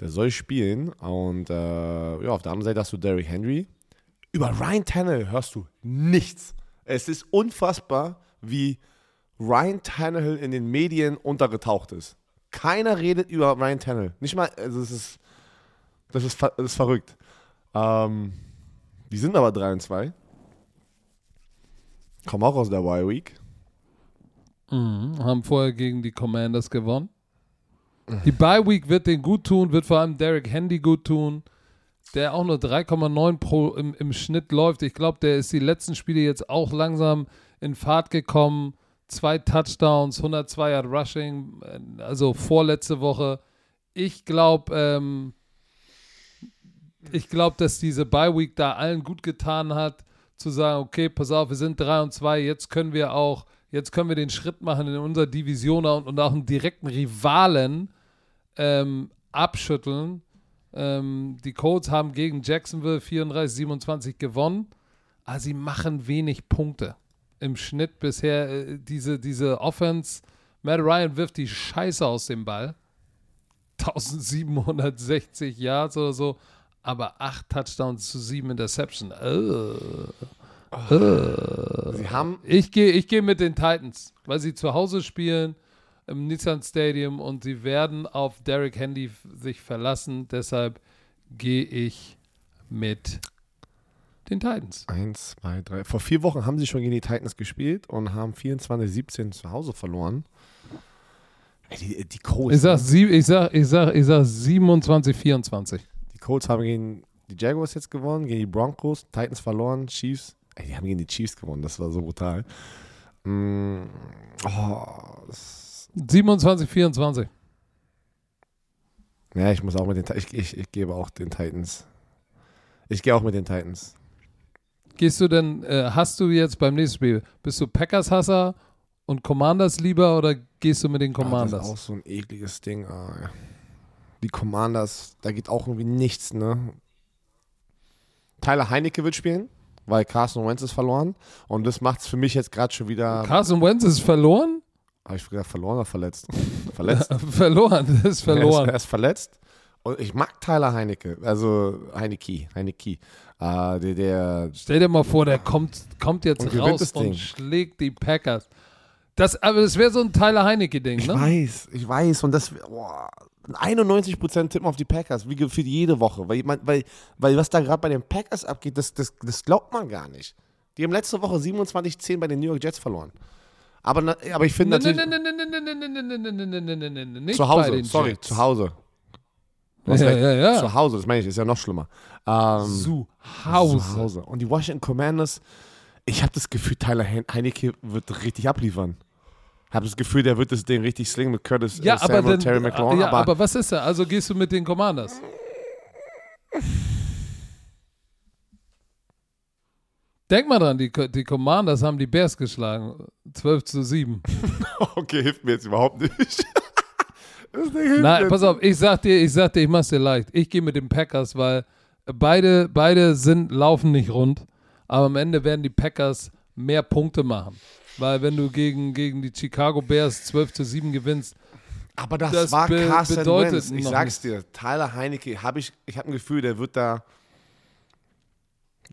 [SPEAKER 2] Der soll spielen. Und äh, ja, auf der anderen Seite hast du Derrick Henry. Über Ryan Tannehill hörst du nichts. Es ist unfassbar, wie Ryan Tannehill in den Medien untergetaucht ist. Keiner redet über Ryan Tannehill. Nicht mal, also das ist, das ist, das ist verrückt. Ähm, die sind aber 3 und 2. Kommen auch aus der Y Week.
[SPEAKER 1] Mhm, haben vorher gegen die Commanders gewonnen. Die Bye Week wird den gut tun, wird vor allem Derek Handy gut tun, der auch nur 3,9 pro im, im Schnitt läuft. Ich glaube, der ist die letzten Spiele jetzt auch langsam in Fahrt gekommen. Zwei Touchdowns, 102 Yard Rushing, äh, also vorletzte Woche. Ich glaube, ähm, ich glaube, dass diese Bye Week da allen gut getan hat, zu sagen, okay, pass auf, wir sind 3 und 2, jetzt können wir auch, jetzt können wir den Schritt machen in unserer Division und, und auch einen direkten Rivalen ähm, abschütteln. Ähm, die Colts haben gegen Jacksonville 34-27 gewonnen, aber sie machen wenig Punkte. Im Schnitt bisher äh, diese, diese Offense. Matt Ryan wirft die Scheiße aus dem Ball. 1760 Yards oder so, aber 8 Touchdowns zu 7 Interception. Äh. Äh.
[SPEAKER 2] Sie haben.
[SPEAKER 1] Ich gehe ich geh mit den Titans, weil sie zu Hause spielen im Nissan Stadium und sie werden auf Derrick Handy sich verlassen. Deshalb gehe ich mit den Titans.
[SPEAKER 2] Eins, zwei, drei. Vor vier Wochen haben sie schon gegen die Titans gespielt und haben 24-17 zu Hause verloren. Ey, die, die Colts.
[SPEAKER 1] Ich sag, sieb, ich sag, ich sag, ich sag 27, 24.
[SPEAKER 2] Die Colts haben gegen die Jaguars jetzt gewonnen, gegen die Broncos, Titans verloren, Chiefs. Ey, die haben gegen die Chiefs gewonnen, das war so brutal. Mm, oh, das,
[SPEAKER 1] 27, 24.
[SPEAKER 2] ja, ich muss auch mit den ich, ich, ich gebe auch den Titans. Ich gehe auch mit den Titans.
[SPEAKER 1] Gehst du denn, äh, hast du jetzt beim nächsten Spiel, bist du Packers-Hasser und Commanders lieber oder gehst du mit den
[SPEAKER 2] Ah, das
[SPEAKER 1] Commanders?
[SPEAKER 2] ist auch so ein ekliges Ding. Ah. Die Commanders, da geht auch irgendwie nichts, ne? Tyler Heinecke wird spielen, weil Carson Wentz ist verloren. Und das macht es für mich jetzt gerade schon wieder.
[SPEAKER 1] Carson Wentz ist verloren?
[SPEAKER 2] Habe ich gesagt, verloren oder verletzt? verletzt.
[SPEAKER 1] verloren, das ist
[SPEAKER 2] Er ist,
[SPEAKER 1] verloren.
[SPEAKER 2] er ist verletzt. Und ich mag Tyler Heinecke, also Heineke, Heineke. Äh, der, der,
[SPEAKER 1] Stell dir mal vor, der kommt, kommt jetzt
[SPEAKER 2] Und
[SPEAKER 1] raus und schlägt die Packers. Das, aber das wäre so ein Tyler Heinecke-Ding,
[SPEAKER 2] ich
[SPEAKER 1] ne?
[SPEAKER 2] weiß, ich weiß. Und das, boah, 91% tippen auf die Packers, wie gefühlt jede Woche. Weil, weil, weil was da gerade bei den Packers abgeht, das, das, das glaubt man gar nicht. Die haben letzte Woche 27-10 bei den New York Jets verloren. Aber, aber ich finde natürlich. Zu Hause, sorry, zu Hause.
[SPEAKER 1] Ja, ja, ja.
[SPEAKER 2] Zu Hause, das meine ich, ist ja noch schlimmer. Ähm,
[SPEAKER 1] zu, Hause.
[SPEAKER 2] zu
[SPEAKER 1] Hause.
[SPEAKER 2] Und die Washington Commanders, ich habe das Gefühl, Tyler Heinecke wird richtig abliefern. Habe das Gefühl, der wird das Ding richtig slingen mit Curtis
[SPEAKER 1] ja,
[SPEAKER 2] Samuel,
[SPEAKER 1] aber dann,
[SPEAKER 2] Terry McLaurin.
[SPEAKER 1] Ja,
[SPEAKER 2] aber,
[SPEAKER 1] aber was ist er? Also gehst du mit den Commanders? Denk mal dran, die, die Commanders haben die Bears geschlagen. 12 zu 7.
[SPEAKER 2] okay, hilft mir jetzt überhaupt nicht.
[SPEAKER 1] Nein, pass auf, ich sag dir, ich sag dir, ich mach's dir leicht. Ich gehe mit den Packers, weil beide, beide sind, laufen nicht rund, aber am Ende werden die Packers mehr Punkte machen. Weil wenn du gegen, gegen die Chicago Bears 12 zu 7 gewinnst,
[SPEAKER 2] Aber das,
[SPEAKER 1] Das
[SPEAKER 2] war
[SPEAKER 1] be-
[SPEAKER 2] Carson
[SPEAKER 1] bedeutet
[SPEAKER 2] Wentz. Ich sag's dir, Tyler Heinecke, hab ich, ich habe ein Gefühl, der wird da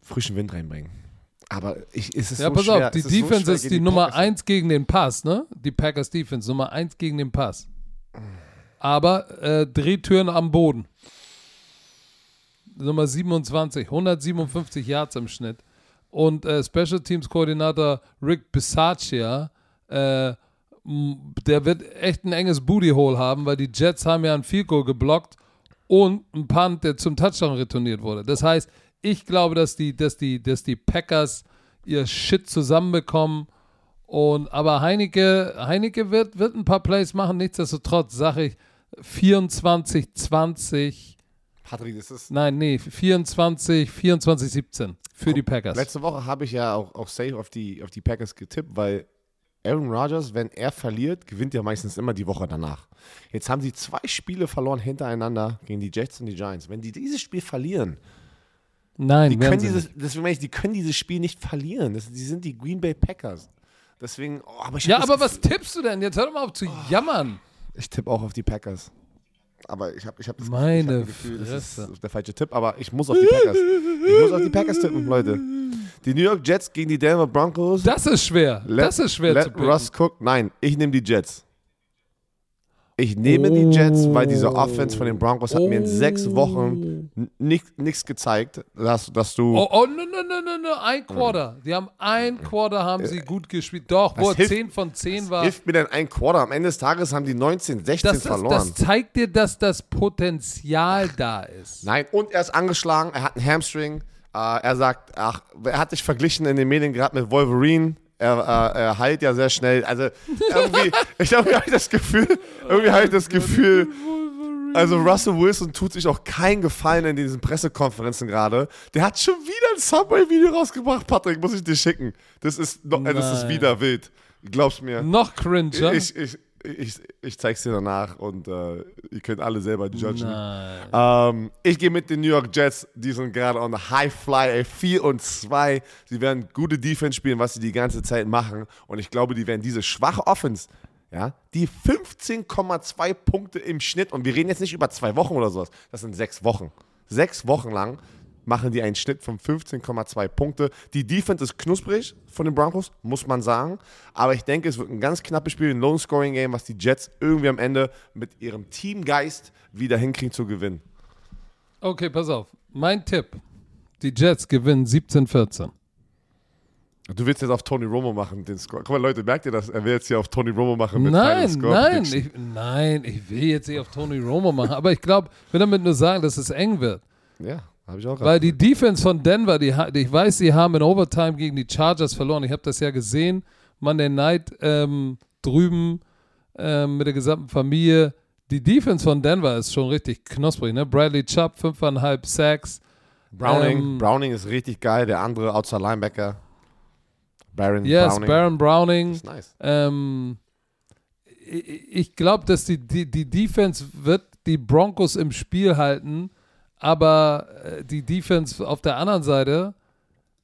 [SPEAKER 2] frischen Wind reinbringen. Aber ich, ist es
[SPEAKER 1] Ja,
[SPEAKER 2] so
[SPEAKER 1] pass
[SPEAKER 2] schwer,
[SPEAKER 1] auf, die
[SPEAKER 2] so
[SPEAKER 1] Defense
[SPEAKER 2] schwer
[SPEAKER 1] ist
[SPEAKER 2] gegen
[SPEAKER 1] die, Nummer
[SPEAKER 2] Packers.
[SPEAKER 1] 1 gegen den Pass, ne? Die Packers Defense, Nummer 1 gegen den Pass. Aber äh, Drehtüren am Boden. Nummer 27, 157 Yards im Schnitt. Und äh, Special Teams Koordinator Rick Bisaccia, äh, der wird echt ein enges Booty Hole haben, weil die Jets haben ja ein Field Goal geblockt und ein Punt, der zum Touchdown retourniert wurde. Das heißt, ich glaube, dass die, dass die, dass die Packers ihr Shit zusammenbekommen. Und aber Heineke, Heineke wird, wird ein paar Plays machen, nichtsdestotrotz sage ich 24, 20,
[SPEAKER 2] Patrick, das ist
[SPEAKER 1] nein, nee, 24, 24, 17 für die Packers.
[SPEAKER 2] Letzte Woche habe ich ja auch, auch safe auf die, auf die Packers getippt, weil Aaron Rodgers, wenn er verliert, gewinnt er meistens immer die Woche danach. Jetzt haben sie zwei Spiele verloren hintereinander gegen die Jets und die Giants. Wenn die dieses Spiel verlieren,
[SPEAKER 1] Nein,
[SPEAKER 2] die können dieses, deswegen meine ich, die können dieses Spiel nicht verlieren. Das, die sind die Green Bay Packers. Deswegen, oh, aber ich
[SPEAKER 1] Ja, aber was tippst du denn? Jetzt hör doch mal auf zu jammern.
[SPEAKER 2] Ich tippe auch auf die Packers. Aber ich habe ich hab das
[SPEAKER 1] Meine
[SPEAKER 2] ich hab Gefühl, das
[SPEAKER 1] Fresse.
[SPEAKER 2] ist der falsche Tipp, aber ich muss auf die Packers. Ich muss auf die Packers tippen, Leute. Die New York Jets gegen die Denver Broncos.
[SPEAKER 1] Das ist schwer.
[SPEAKER 2] Let-
[SPEAKER 1] das ist schwer
[SPEAKER 2] let
[SPEAKER 1] zu picken.
[SPEAKER 2] Russ cook. Nein, ich nehme die Jets. Ich nehme die Jets, weil diese Offense von den Broncos hat mir in sechs Wochen nichts gezeigt, dass, dass du.
[SPEAKER 1] Oh, oh, no, no, no, no, no, ein Quarter. Die haben ein Quarter haben sie gut gespielt. Doch, wo
[SPEAKER 2] hilft-
[SPEAKER 1] 10 von 10 war.
[SPEAKER 2] Hilft mir denn ein Quarter? Am Ende des Tages haben die 19, 16
[SPEAKER 1] Das, das,
[SPEAKER 2] verloren.
[SPEAKER 1] das zeigt dir, dass das Potenzial da ist.
[SPEAKER 2] Nein, und er ist angeschlagen, er hat einen Hamstring. Äh, er sagt, ach, er hat sich verglichen in den Medien gerade mit Wolverine. Er, er heilt ja sehr schnell. Also irgendwie, ich habe ich das Gefühl, irgendwie habe ich das Gefühl, also Russell Wilson tut sich auch keinen Gefallen in diesen Pressekonferenzen gerade. Der hat schon wieder ein Subway-Video rausgebracht, Patrick, muss ich dir schicken. Das ist, noch, das ist wieder wild. Glaub's mir.
[SPEAKER 1] Noch cringer.
[SPEAKER 2] Ich, ich, ich, ich zeig's dir danach und äh, ihr könnt alle selber judgen. Ähm, ich gehe mit den New York Jets, die sind gerade on the High Fly, ey, 4 und 2. Sie werden gute Defense spielen, was sie die ganze Zeit machen. Und ich glaube, die werden diese schwache Offense, ja, die 15,2 Punkte im Schnitt, und wir reden jetzt nicht über zwei Wochen oder sowas, das sind sechs Wochen. Sechs Wochen lang machen die einen Schnitt von 15,2 Punkte. Die Defense ist knusprig von den Broncos, muss man sagen. Aber ich denke, es wird ein ganz knappes Spiel, ein Lone-Scoring-Game, was die Jets irgendwie am Ende mit ihrem Teamgeist wieder hinkriegen zu gewinnen.
[SPEAKER 1] Okay, pass auf. Mein Tipp. Die Jets gewinnen 17-14.
[SPEAKER 2] Du willst jetzt auf Tony Romo machen, den Score. Guck mal, Leute, merkt ihr das? Er will jetzt hier auf Tony Romo machen mit
[SPEAKER 1] Nein,
[SPEAKER 2] Score
[SPEAKER 1] nein, ich, nein, ich will jetzt nicht auf Tony Romo machen, aber ich glaube, ich will damit nur sagen, dass es eng wird.
[SPEAKER 2] Ja, habe ich auch
[SPEAKER 1] Weil die Defense von Denver, die, ich weiß, sie haben in Overtime gegen die Chargers verloren. Ich habe das ja gesehen, Monday Night ähm, drüben ähm, mit der gesamten Familie. Die Defense von Denver ist schon richtig knusprig. Ne? Bradley Chubb, 5,5 Sacks.
[SPEAKER 2] Browning,
[SPEAKER 1] ähm,
[SPEAKER 2] Browning ist richtig geil. Der andere Outside Linebacker. Baron
[SPEAKER 1] Yes,
[SPEAKER 2] Browning.
[SPEAKER 1] Baron Browning.
[SPEAKER 2] ist nice.
[SPEAKER 1] Ähm, ich ich glaube, dass die, die, die Defense wird die Broncos im Spiel halten, aber äh, die Defense auf der anderen Seite,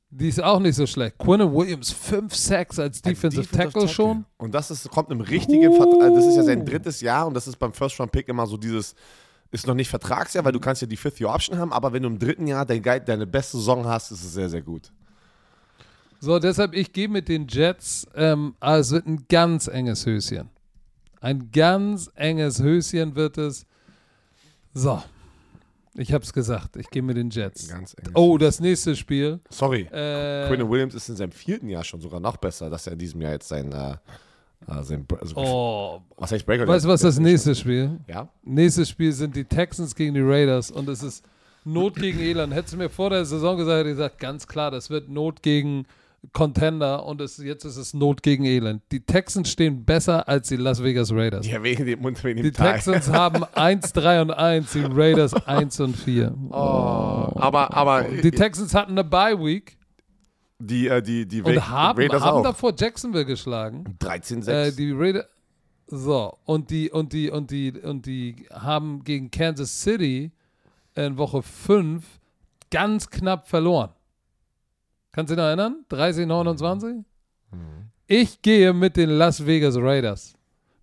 [SPEAKER 1] die ist auch nicht so schlecht. Quinnen Williams, 5 Sacks als Defensive
[SPEAKER 2] Defensive
[SPEAKER 1] Tackle, schon.
[SPEAKER 2] Und das ist, kommt im richtigen Vertrag. Das ist ja sein drittes Jahr und das ist beim First Round Pick immer so dieses. Ist noch nicht Vertragsjahr, weil du kannst ja die Fifth Year Option haben, aber wenn du im dritten Jahr dein, Guide- deine beste Saison hast, ist es sehr, sehr gut.
[SPEAKER 1] So, deshalb, ich gehe mit den Jets. Ähm, aber es wird ein ganz enges Höschen. Ein ganz enges Höschen wird es. So, ich habe es gesagt. Ich gehe mit den Jets.
[SPEAKER 2] Ganz eng.
[SPEAKER 1] Oh, das nächste Spiel.
[SPEAKER 2] Sorry.
[SPEAKER 1] Äh,
[SPEAKER 2] Quinn Williams ist in seinem vierten Jahr schon sogar noch besser, dass er in diesem Jahr jetzt sein, äh, sein also,
[SPEAKER 1] oh,
[SPEAKER 2] was heißt Breaker?
[SPEAKER 1] weißt du, was das nächste Spiel?
[SPEAKER 2] Ja?
[SPEAKER 1] Nächstes Spiel sind die Texans gegen die Raiders und es ist Not gegen Elend. Hättest du mir vor der Saison gesagt, hätte ich gesagt, ganz klar, das wird Not gegen Contender und es, jetzt ist es Not gegen Elend. Die Texans stehen besser als die Las Vegas Raiders.
[SPEAKER 2] Ja, wegen dem Mund, wegen dem
[SPEAKER 1] Die
[SPEAKER 2] Teil.
[SPEAKER 1] Texans haben 1, 3 und 1, die Raiders 1 und 4.
[SPEAKER 2] Oh, aber, aber
[SPEAKER 1] Die Texans hatten eine Bye Week
[SPEAKER 2] die, äh, die, die
[SPEAKER 1] und haben,
[SPEAKER 2] Raiders
[SPEAKER 1] haben
[SPEAKER 2] auch.
[SPEAKER 1] davor Jacksonville geschlagen.
[SPEAKER 2] 13-6.
[SPEAKER 1] Äh, die Raiders. So, und die, und die, und die, und die haben gegen Kansas City in Woche 5 ganz knapp verloren. Kannst du dich noch erinnern? 30, 29? Ich gehe mit den Las Vegas Raiders.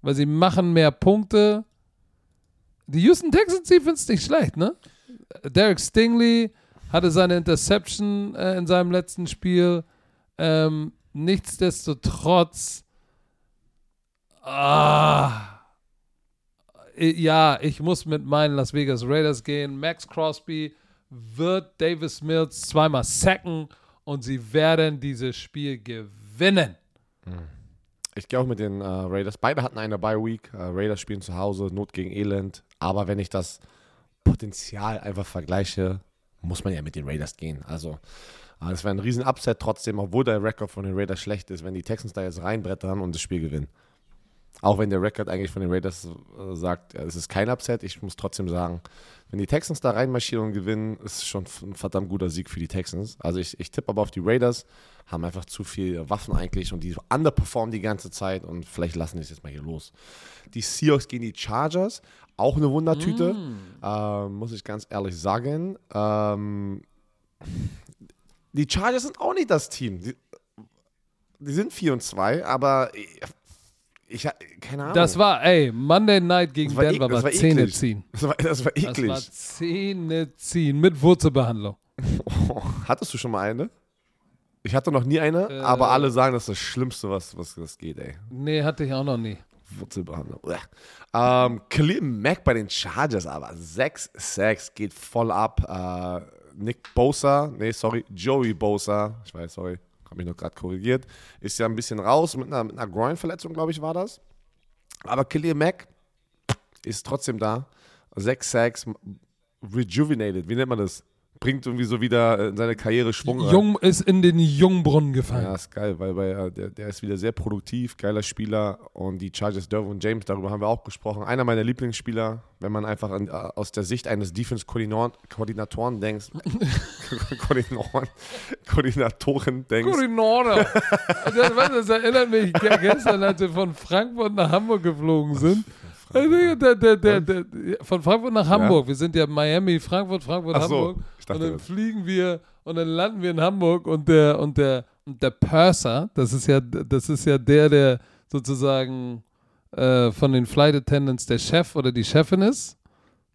[SPEAKER 1] Weil sie machen mehr Punkte. Die Houston Texans Defense ist nicht schlecht, ne? Derek Stingley hatte seine Interception äh, in seinem letzten Spiel. Ähm, nichtsdestotrotz Ah. I- Ja, ich muss mit meinen Las Vegas Raiders gehen. Max Crosby wird Davis Mills zweimal sacken und sie werden dieses Spiel gewinnen.
[SPEAKER 2] Ich gehe auch mit den äh, Raiders. Beide hatten eine Bye Week. Äh, Raiders spielen zu Hause, Not gegen Elend. Aber wenn ich das Potenzial einfach vergleiche, muss man ja mit den Raiders gehen. Also, äh, es wäre ein riesen Upset trotzdem, obwohl der Rekord von den Raiders schlecht ist, wenn die Texans da jetzt reinbrettern und das Spiel gewinnen. Auch wenn der Rekord eigentlich von den Raiders äh, sagt, ja, es ist kein Upset, ich muss trotzdem sagen, wenn die Texans da reinmarschieren und gewinnen, ist schon ein verdammt guter Sieg für die Texans. Also ich, ich tippe aber auf die Raiders, haben einfach zu viel Waffen eigentlich und die underperformen die ganze Zeit und vielleicht lassen die es jetzt mal hier los. Die Seahawks gegen die Chargers, auch eine Wundertüte, ähm, muss ich ganz ehrlich sagen. Ähm, die Chargers sind auch nicht das Team. Die, die sind 4 und 2, aber ich, keine Ahnung.
[SPEAKER 1] Das war, ey, Monday Night gegen
[SPEAKER 2] Das war
[SPEAKER 1] Denver
[SPEAKER 2] ek- das
[SPEAKER 1] war
[SPEAKER 2] war
[SPEAKER 1] Zähne
[SPEAKER 2] eklig.
[SPEAKER 1] ziehen.
[SPEAKER 2] das war, das war
[SPEAKER 1] Das
[SPEAKER 2] eklig.
[SPEAKER 1] war Zähne ziehen mit Wurzelbehandlung.
[SPEAKER 2] Oh, hattest du schon mal eine? Ich hatte noch nie eine,
[SPEAKER 1] Äh.
[SPEAKER 2] aber alle sagen, das ist das Schlimmste, was, was das geht, ey.
[SPEAKER 1] Nee, hatte ich auch noch nie.
[SPEAKER 2] Wurzelbehandlung. Ähm, Khalil Mack bei den Chargers aber. 6-6 geht voll ab. Äh, Nick Bosa, nee, sorry, Joey Bosa, ich weiß, sorry, habe mich noch gerade korrigiert, ist ja ein bisschen raus mit einer, einer Groin-Verletzung, glaube ich, war das. Aber Khalil Mack ist trotzdem da. 6-6, rejuvenated, wie nennt man das? Bringt irgendwie so wieder in seine Karriere Schwung rein.
[SPEAKER 1] Jung ist in den Jungbrunnen gefallen.
[SPEAKER 2] Ja, ist geil, weil, weil der, der ist wieder sehr produktiv, geiler Spieler und die Chargers, Derwin James, darüber haben wir auch gesprochen. Einer meiner Lieblingsspieler, wenn man einfach an, aus der Sicht eines Defense-Koordinatoren denkt. Koordinatoren, Koordinatoren denkst.
[SPEAKER 1] Koordinatoren. das, das erinnert mich gestern, als wir von Frankfurt nach Hamburg geflogen sind. Der, der, der, von Frankfurt nach Hamburg. Ja? Wir sind ja Miami, Frankfurt, Frankfurt, Ach Hamburg. So, und dann fliegen wir und dann landen wir in Hamburg und der und der und der Purser, das ist ja das ist ja der, der sozusagen äh, von den Flight Attendants der Chef oder die Chefin ist.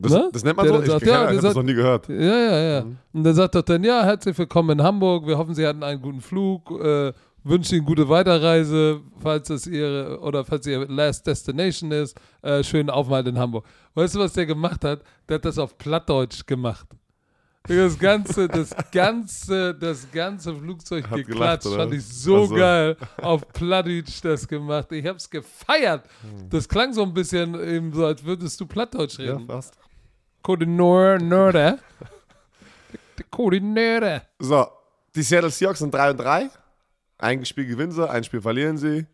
[SPEAKER 2] Das, ne? das nennt man der so? Sagt, ich ja, habe das noch nie gehört.
[SPEAKER 1] Ja, ja, ja. Mhm. Und der sagt doch dann, ja, herzlich willkommen in Hamburg. Wir hoffen, Sie hatten einen guten Flug. Äh, wünsche Ihnen gute Weiterreise, falls es Ihre oder falls Ihr Last Destination ist. Äh, schönen Aufenthalt in Hamburg. Weißt du, was der gemacht hat? Der hat das auf Plattdeutsch gemacht. Das ganze, das ganze, das ganze Flugzeug hat geklatscht. Gelacht, fand ich so also. geil. Auf Plattdeutsch das gemacht. Ich hab's gefeiert. Hm. Das klang so ein bisschen eben so, als würdest du Plattdeutsch reden. Ja, fast. Koordinore. Koordinore.
[SPEAKER 2] So, die Seattle Seahawks sind 3 und 3. Ein Spiel gewinnen sie, ein Spiel verlieren sie.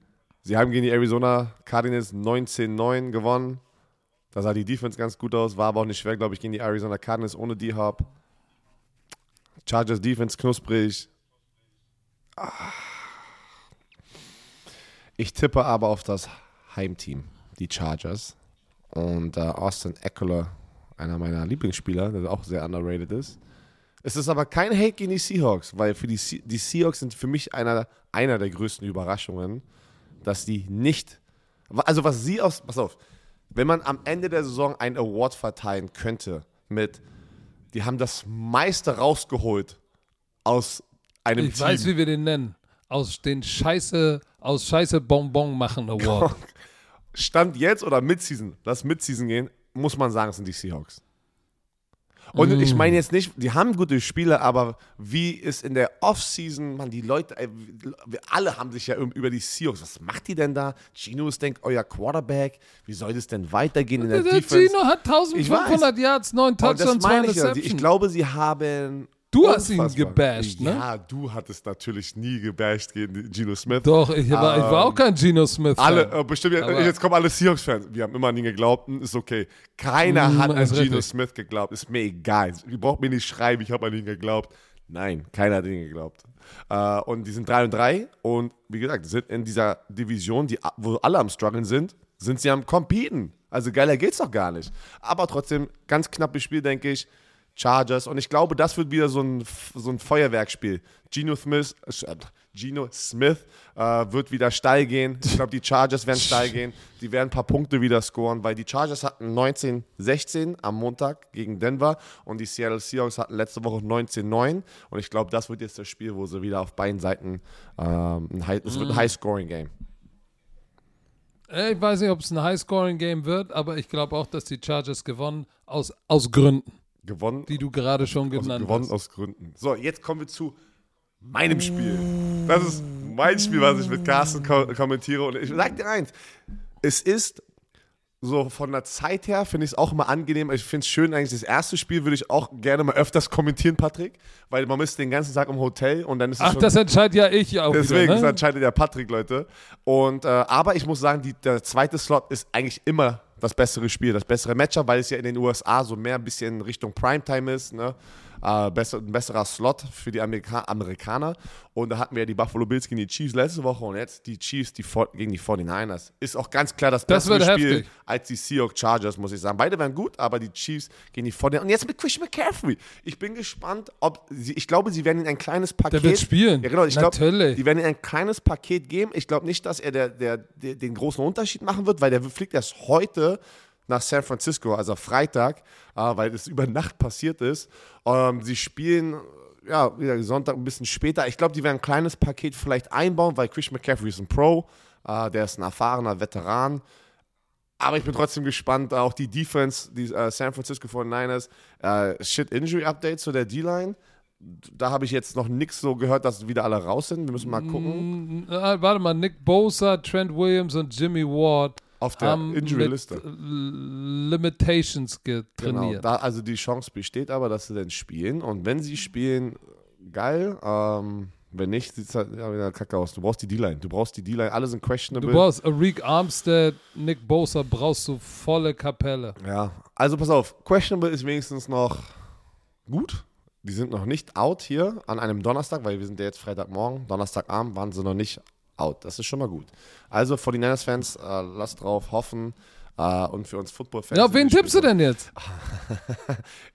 [SPEAKER 2] Sie haben gegen die Arizona Cardinals 19-9 gewonnen. Da sah die Defense ganz gut aus, war aber auch nicht schwer, glaube ich, gegen die Arizona Cardinals ohne D-Hop. Chargers Defense knusprig. Ich tippe aber auf das Heimteam, die Chargers. Und äh, Austin Eckler, einer meiner Lieblingsspieler, der auch sehr underrated ist, es ist aber kein Hate gegen die Seahawks, weil für die, Se die Seahawks sind für mich einer, einer der größten Überraschungen, dass die nicht. Also, was sie aus. Pass auf, wenn man am Ende der Saison einen Award verteilen könnte mit. Die haben das meiste rausgeholt aus einem
[SPEAKER 1] ich Team. Ich weiß, wie wir den nennen. Aus den Scheiße, aus Scheiße Bonbon machen Award.
[SPEAKER 2] Stand jetzt oder Midseason, lass Midseason gehen, muss man sagen, es sind die Seahawks. Und mm. ich meine jetzt nicht, die haben gute Spiele, aber wie ist in der Offseason, man, die Leute, ey, wir alle haben sich ja über die Seahawks, was macht die denn da? Gino ist, denkt, euer Quarterback, wie soll das denn weitergehen in der, der Defense?
[SPEAKER 1] Gino hat 1500 Yards, 9 Touchdowns, 2
[SPEAKER 2] Interceptions. Ich, ich glaube, sie haben
[SPEAKER 1] Du hast ihn gebasht, ne?
[SPEAKER 2] Ja, du hattest natürlich nie gebasht gegen Geno Smith.
[SPEAKER 1] Doch, ich war, ähm, ich war auch kein Geno Smith.
[SPEAKER 2] Alle, äh, bestimmt, Aber jetzt kommen alle Seahawks-Fans. Wir haben immer an ihn geglaubt, hm, ist okay. Keiner mm, hat an Geno Smith geglaubt. Ist mir egal. Ihr braucht mir nicht schreiben, ich habe an ihn geglaubt. Nein, keiner hat an ihn geglaubt. Äh, und die sind 3 und 3 und wie gesagt, sind in dieser Division, die, wo alle am struggeln sind, sind sie am competen. Also geiler geht's doch gar nicht. Aber trotzdem, ganz knappes Spiel, denke ich. Chargers. Und ich glaube, das wird wieder so ein, so ein Feuerwerkspiel. Geno Smith, äh, Geno Smith äh, wird wieder steil gehen. Ich glaube, die Chargers werden steil gehen. Die werden ein paar Punkte wieder scoren, weil die Chargers hatten 19-16 am Montag gegen Denver und die Seattle Seahawks hatten letzte Woche 19-9. Und ich glaube, das wird jetzt das Spiel, wo sie wieder auf beiden Seiten ähm, ein High, es wird ein mhm. High-Scoring-Game.
[SPEAKER 1] Äh, ich weiß nicht, ob es ein High-Scoring-Game wird, aber ich glaube auch, dass die Chargers gewonnen aus, aus Gründen.
[SPEAKER 2] Gewonnen.
[SPEAKER 1] Die du gerade schon genannt aus,
[SPEAKER 2] gewonnen hast. aus Gründen. So, jetzt kommen wir zu meinem Spiel. Das ist mein Spiel, was ich mit Carsten ko kommentiere. Und ich sag dir eins: Es ist so von der Zeit her, finde ich es auch immer angenehm. Ich finde es schön, eigentlich das erste Spiel würde ich auch gerne mal öfters kommentieren, Patrick, weil man ist den ganzen Tag im Hotel und dann ist es
[SPEAKER 1] Ach, schon, das entscheidet ja ich auch.
[SPEAKER 2] Deswegen,
[SPEAKER 1] wieder,
[SPEAKER 2] ne? das entscheidet ja Patrick, Leute. Und, äh, aber ich muss sagen, die, der zweite Slot ist eigentlich immer das bessere Spiel, das bessere Matchup, weil es ja in den USA so mehr ein bisschen Richtung Primetime ist. Ne? Äh, besser, ein besserer Slot für die Amerika Amerikaner. Und da hatten wir ja die Buffalo Bills gegen die Chiefs letzte Woche und jetzt die Chiefs die gegen die 49ers. Ist auch ganz klar das bessere das Spiel heftig. als die Seahawks Chargers, muss ich sagen. Beide wären gut, aber die Chiefs gegen die 49ers. Und jetzt mit Christian McCaffrey. Ich bin gespannt, ob sie, ich glaube, sie werden in ein kleines Paket.
[SPEAKER 1] Der wird spielen.
[SPEAKER 2] Ja, genau. Ich glaube, die werden in ein kleines Paket geben. Ich glaube nicht, dass er der, der, der, den großen Unterschied machen wird, weil der fliegt erst heute nach San Francisco, also Freitag, äh, weil es über Nacht passiert ist. Ähm, sie spielen ja, wieder Sonntag ein bisschen später. Ich glaube, die werden ein kleines Paket vielleicht einbauen, weil Chris McCaffrey ist ein Pro, äh, der ist ein erfahrener Veteran. Aber ich bin trotzdem gespannt. Auch die Defense, die äh, San Francisco 49ers, äh, Shit Injury Update zu der D-Line. Da habe ich jetzt noch nichts so gehört, dass wieder alle raus sind. Wir müssen mal gucken.
[SPEAKER 1] Mm, warte mal, Nick Bosa, Trent Williams und Jimmy Ward
[SPEAKER 2] Auf der
[SPEAKER 1] haben
[SPEAKER 2] Injury-Liste.
[SPEAKER 1] L- Limitations
[SPEAKER 2] Genau,
[SPEAKER 1] getrainiert.
[SPEAKER 2] da, also die Chance besteht aber, dass sie dann spielen. Und wenn sie spielen, geil. Ähm, wenn nicht, sieht es halt ja, wieder kacke aus. Du brauchst die D-Line. Du brauchst die D-Line. Alle sind questionable.
[SPEAKER 1] Du brauchst Arik Armstead, Nick Bosa, brauchst du volle Kapelle.
[SPEAKER 2] Ja, also pass auf, questionable ist wenigstens noch gut. Die sind noch nicht out hier an einem Donnerstag, weil wir sind ja jetzt Freitagmorgen. Donnerstagabend waren sie noch nicht out. Das ist schon mal gut. Also 49ers-Fans, äh, lasst drauf hoffen. Äh, und für uns Football-Fans.
[SPEAKER 1] Ja, auf wen tippst du denn jetzt?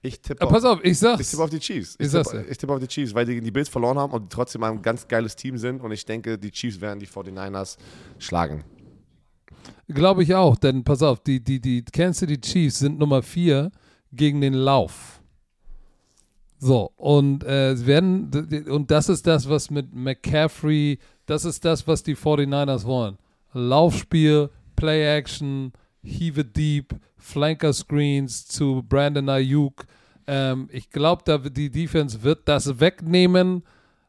[SPEAKER 2] Ich tippe
[SPEAKER 1] Ja,
[SPEAKER 2] auf,
[SPEAKER 1] pass auf, ich
[SPEAKER 2] ich tippe auf die Chiefs. Ich
[SPEAKER 1] Ich
[SPEAKER 2] tippe, ich tippe auf die Chiefs, weil die gegen die Bills verloren haben und trotzdem ein ganz geiles Team sind. Und ich denke, die Chiefs werden die 49ers schlagen.
[SPEAKER 1] Glaube ich auch, denn pass auf, die, die, die Kansas City Chiefs sind Nummer 4 gegen den Lauf. So, und äh, werden, und das ist das, was mit McCaffrey, das ist das, was die 49ers wollen. Laufspiel, Play-Action, Heave it Deep, Flanker Screens zu Brandon Ayuk. Ähm, ich glaube, die Defense wird das wegnehmen.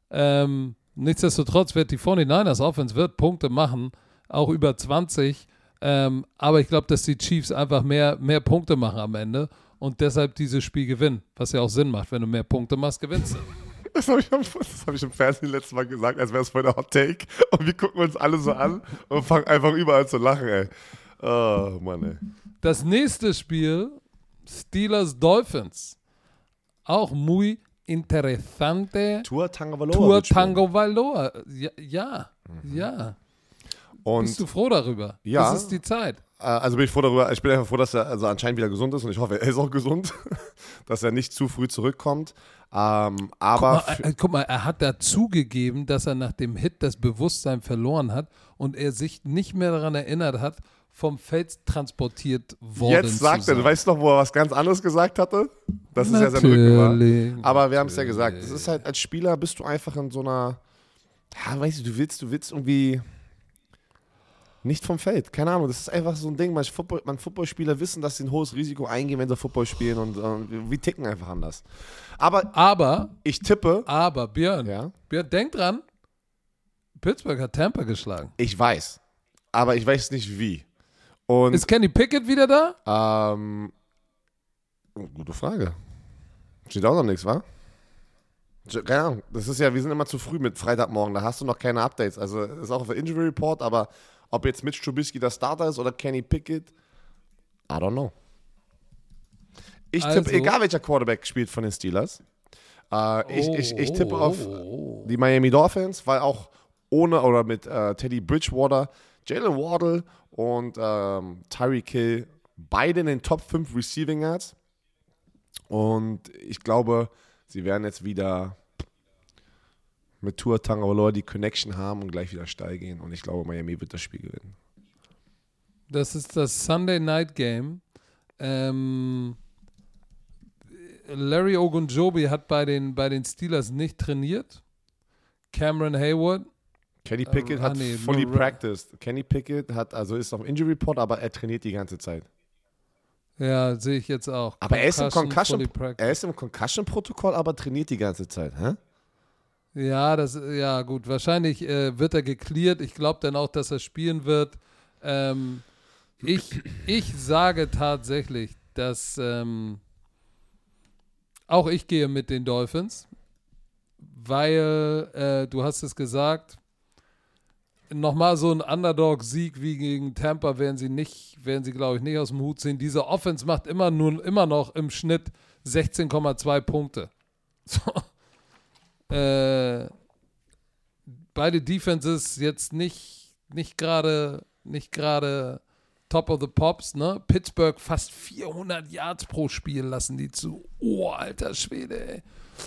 [SPEAKER 1] Ähm, nichtsdestotrotz wird die 49ers Offense wird Punkte machen, auch über 20. Ähm, aber ich glaube, dass die Chiefs einfach mehr, mehr Punkte machen am Ende und deshalb dieses Spiel gewinnen. Was ja auch Sinn macht, wenn du mehr Punkte machst, gewinnst du.
[SPEAKER 2] Das habe ich, hab ich im Fernsehen letztes Mal gesagt, als wäre es voll der Hot Take. Und wir gucken uns alle so an und fangen einfach überall zu lachen, ey. Oh, Mann, ey.
[SPEAKER 1] Das nächste Spiel, Steelers Dolphins. Auch muy interessante.
[SPEAKER 2] Tour Tagovailoa.
[SPEAKER 1] Tour
[SPEAKER 2] wird spielen.
[SPEAKER 1] Tango Valoa. Ja, ja. ja.
[SPEAKER 2] Und
[SPEAKER 1] Bist du froh darüber?
[SPEAKER 2] Ja.
[SPEAKER 1] Das ist die Zeit.
[SPEAKER 2] Äh, also bin ich froh darüber, ich bin einfach froh, dass er also anscheinend wieder gesund ist und ich hoffe, er ist auch gesund, dass er nicht zu früh zurückkommt. Ähm, aber
[SPEAKER 1] Guck mal, äh, guck mal, er hat da zugegeben, dass er nach dem Hit das Bewusstsein verloren hat und er sich nicht mehr daran erinnert hat, vom Feld transportiert worden
[SPEAKER 2] jetzt sagt er, du weißt noch, wo er was ganz anderes gesagt hatte? Das ist ja sein Rücken war. Aber wir haben es ja gesagt, es ist halt als Spieler bist du einfach in so einer, ja, weißt du, du willst, du willst irgendwie nicht vom Feld. Keine Ahnung, das ist einfach so ein Ding. Man, Football, man Footballspieler wissen, dass sie ein hohes Risiko eingehen, wenn sie Football spielen und, und wir ticken einfach anders. Aber
[SPEAKER 1] Aber,
[SPEAKER 2] ich tippe,
[SPEAKER 1] aber, Björn,
[SPEAKER 2] ja,
[SPEAKER 1] Björn, denk dran, Pittsburgh hat Tampa geschlagen.
[SPEAKER 2] ich weiß, aber ich weiß nicht wie. Und
[SPEAKER 1] Ist Kenny Pickett wieder da?
[SPEAKER 2] ähm, gute Frage. Steht auch noch nichts, wa? Keine Ahnung. Das ist ja, wir sind immer zu früh mit Freitagmorgen. Da hast du noch keine Updates. Also ist auch auf der Injury Report, aber ob jetzt Mitch Trubisky der Starter ist oder Kenny Pickett, I don't know. Ich tippe,
[SPEAKER 1] Also-
[SPEAKER 2] egal welcher Quarterback spielt von den Steelers, äh, ich, ich, ich tippe
[SPEAKER 1] Oh,
[SPEAKER 2] auf
[SPEAKER 1] oh, oh.
[SPEAKER 2] die Miami Dolphins, weil auch ohne oder mit äh, Teddy Bridgewater, Jalen Waddle und ähm, Tyreek Hill beide in den Top 5 Receiving Yards. Und ich glaube, sie werden jetzt wieder mit Tour Tagovailoa die Connection haben und gleich wieder steil gehen. Und ich glaube, Miami wird das Spiel gewinnen.
[SPEAKER 1] Das ist das Sunday Night Game. Ähm, Larry Ogunjobi hat bei den, bei den Steelers nicht trainiert. Cameron Hayward.
[SPEAKER 2] Kenny Pickett
[SPEAKER 1] ah,
[SPEAKER 2] hat
[SPEAKER 1] nee,
[SPEAKER 2] fully
[SPEAKER 1] nur Ra-
[SPEAKER 2] practiced. Kenny Pickett hat, also ist auf Injury Report, aber er trainiert die ganze Zeit.
[SPEAKER 1] Ja, sehe ich jetzt auch.
[SPEAKER 2] Aber er ist im Concussion, er ist im Concussion-Protokoll, aber trainiert die ganze Zeit. Hä?
[SPEAKER 1] Ja, das, ja, gut. Wahrscheinlich äh, wird er geklärt. Ich glaube dann auch, dass er spielen wird. Ähm, ich, ich sage tatsächlich, dass ähm, auch ich gehe mit den Dolphins, weil äh, du hast es gesagt, nochmal so ein Underdog-Sieg wie gegen Tampa werden sie nicht, werden sie, glaube ich, nicht aus dem Hut ziehen. Diese Offense macht immer nur immer noch im Schnitt 16,2 Punkte. So. Äh, beide Defenses jetzt nicht, nicht gerade nicht gerade Top of the Pops, ne? Pittsburgh fast 400 Yards pro Spiel lassen die zu. Oh, alter Schwede, ey.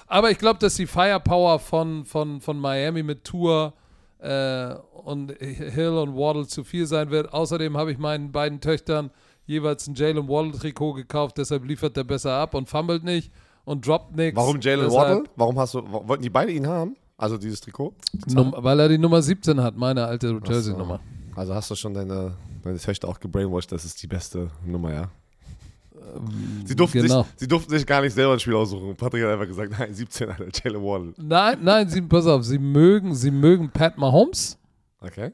[SPEAKER 1] Aber ich glaube, dass die Firepower von, von, von Miami mit Tour äh, und Hill und Waddle zu viel sein wird. Außerdem habe ich meinen beiden Töchtern jeweils ein Jalen Waddle-Trikot gekauft, deshalb liefert er besser ab und fummelt nicht und droppt nichts.
[SPEAKER 2] Warum Jalen Waddle? Warum hast du, wollten die beide ihn haben? Also dieses Trikot?
[SPEAKER 1] Num weil er die Nummer 17 hat, meine alte Jersey-Nummer.
[SPEAKER 2] Also hast du schon deine, Meine Töchter auch gebrainwashed, das ist die beste Nummer, ja. Sie durften,
[SPEAKER 1] genau.
[SPEAKER 2] sich, sie durften sich gar nicht selber ein Spiel aussuchen. Patrick hat einfach gesagt, nein, 17, Alter, Jalen Waddle.
[SPEAKER 1] Nein, nein, sie, pass auf, sie mögen, sie mögen Pat Mahomes
[SPEAKER 2] Okay.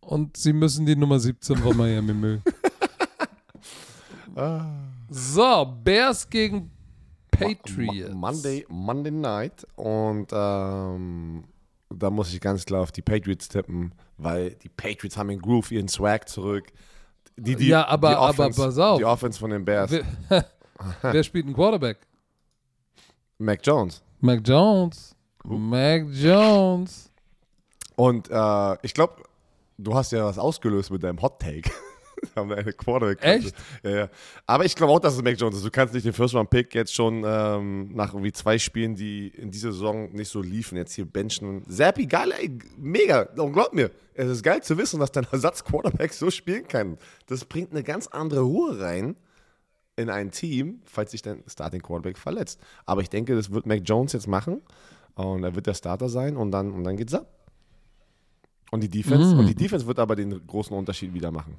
[SPEAKER 1] und sie müssen die Nummer 17 von Miami mögen.
[SPEAKER 2] Ah.
[SPEAKER 1] So, Bears gegen Patriots.
[SPEAKER 2] Mo- Monday, Monday Night und ähm, da muss ich ganz klar auf die Patriots tippen, weil die Patriots haben in Groove ihren Swag zurück. Die, die,
[SPEAKER 1] Ja, aber-
[SPEAKER 2] die
[SPEAKER 1] aber
[SPEAKER 2] Offense,
[SPEAKER 1] pass auf.
[SPEAKER 2] Die Offense von den Bears.
[SPEAKER 1] Wer, wer spielt einen Quarterback?
[SPEAKER 2] Mac Jones.
[SPEAKER 1] Mac Jones. Mac Jones.
[SPEAKER 2] Und äh, ich glaube, du hast ja was ausgelöst mit deinem Hot Take. haben wir eine Quarterback.
[SPEAKER 1] Echt?
[SPEAKER 2] Ja, ja. Aber ich glaube auch, dass es Mac Jones ist. Du kannst nicht den First Round Pick jetzt schon ähm, nach irgendwie zwei Spielen, die in dieser Saison nicht so liefen, jetzt hier benchen. Zappi, geil, ey, mega. Und glaub mir, es ist geil zu wissen, dass dein Ersatz-Quarterback so spielen kann. Das bringt eine ganz andere Ruhe rein in ein Team, falls sich dein Starting Quarterback verletzt. Aber ich denke, das wird Mac Jones jetzt machen und er wird der Starter sein und dann, und dann geht's ab. Und die Defense,
[SPEAKER 1] Mm.
[SPEAKER 2] und die Defense wird aber den großen Unterschied wieder machen.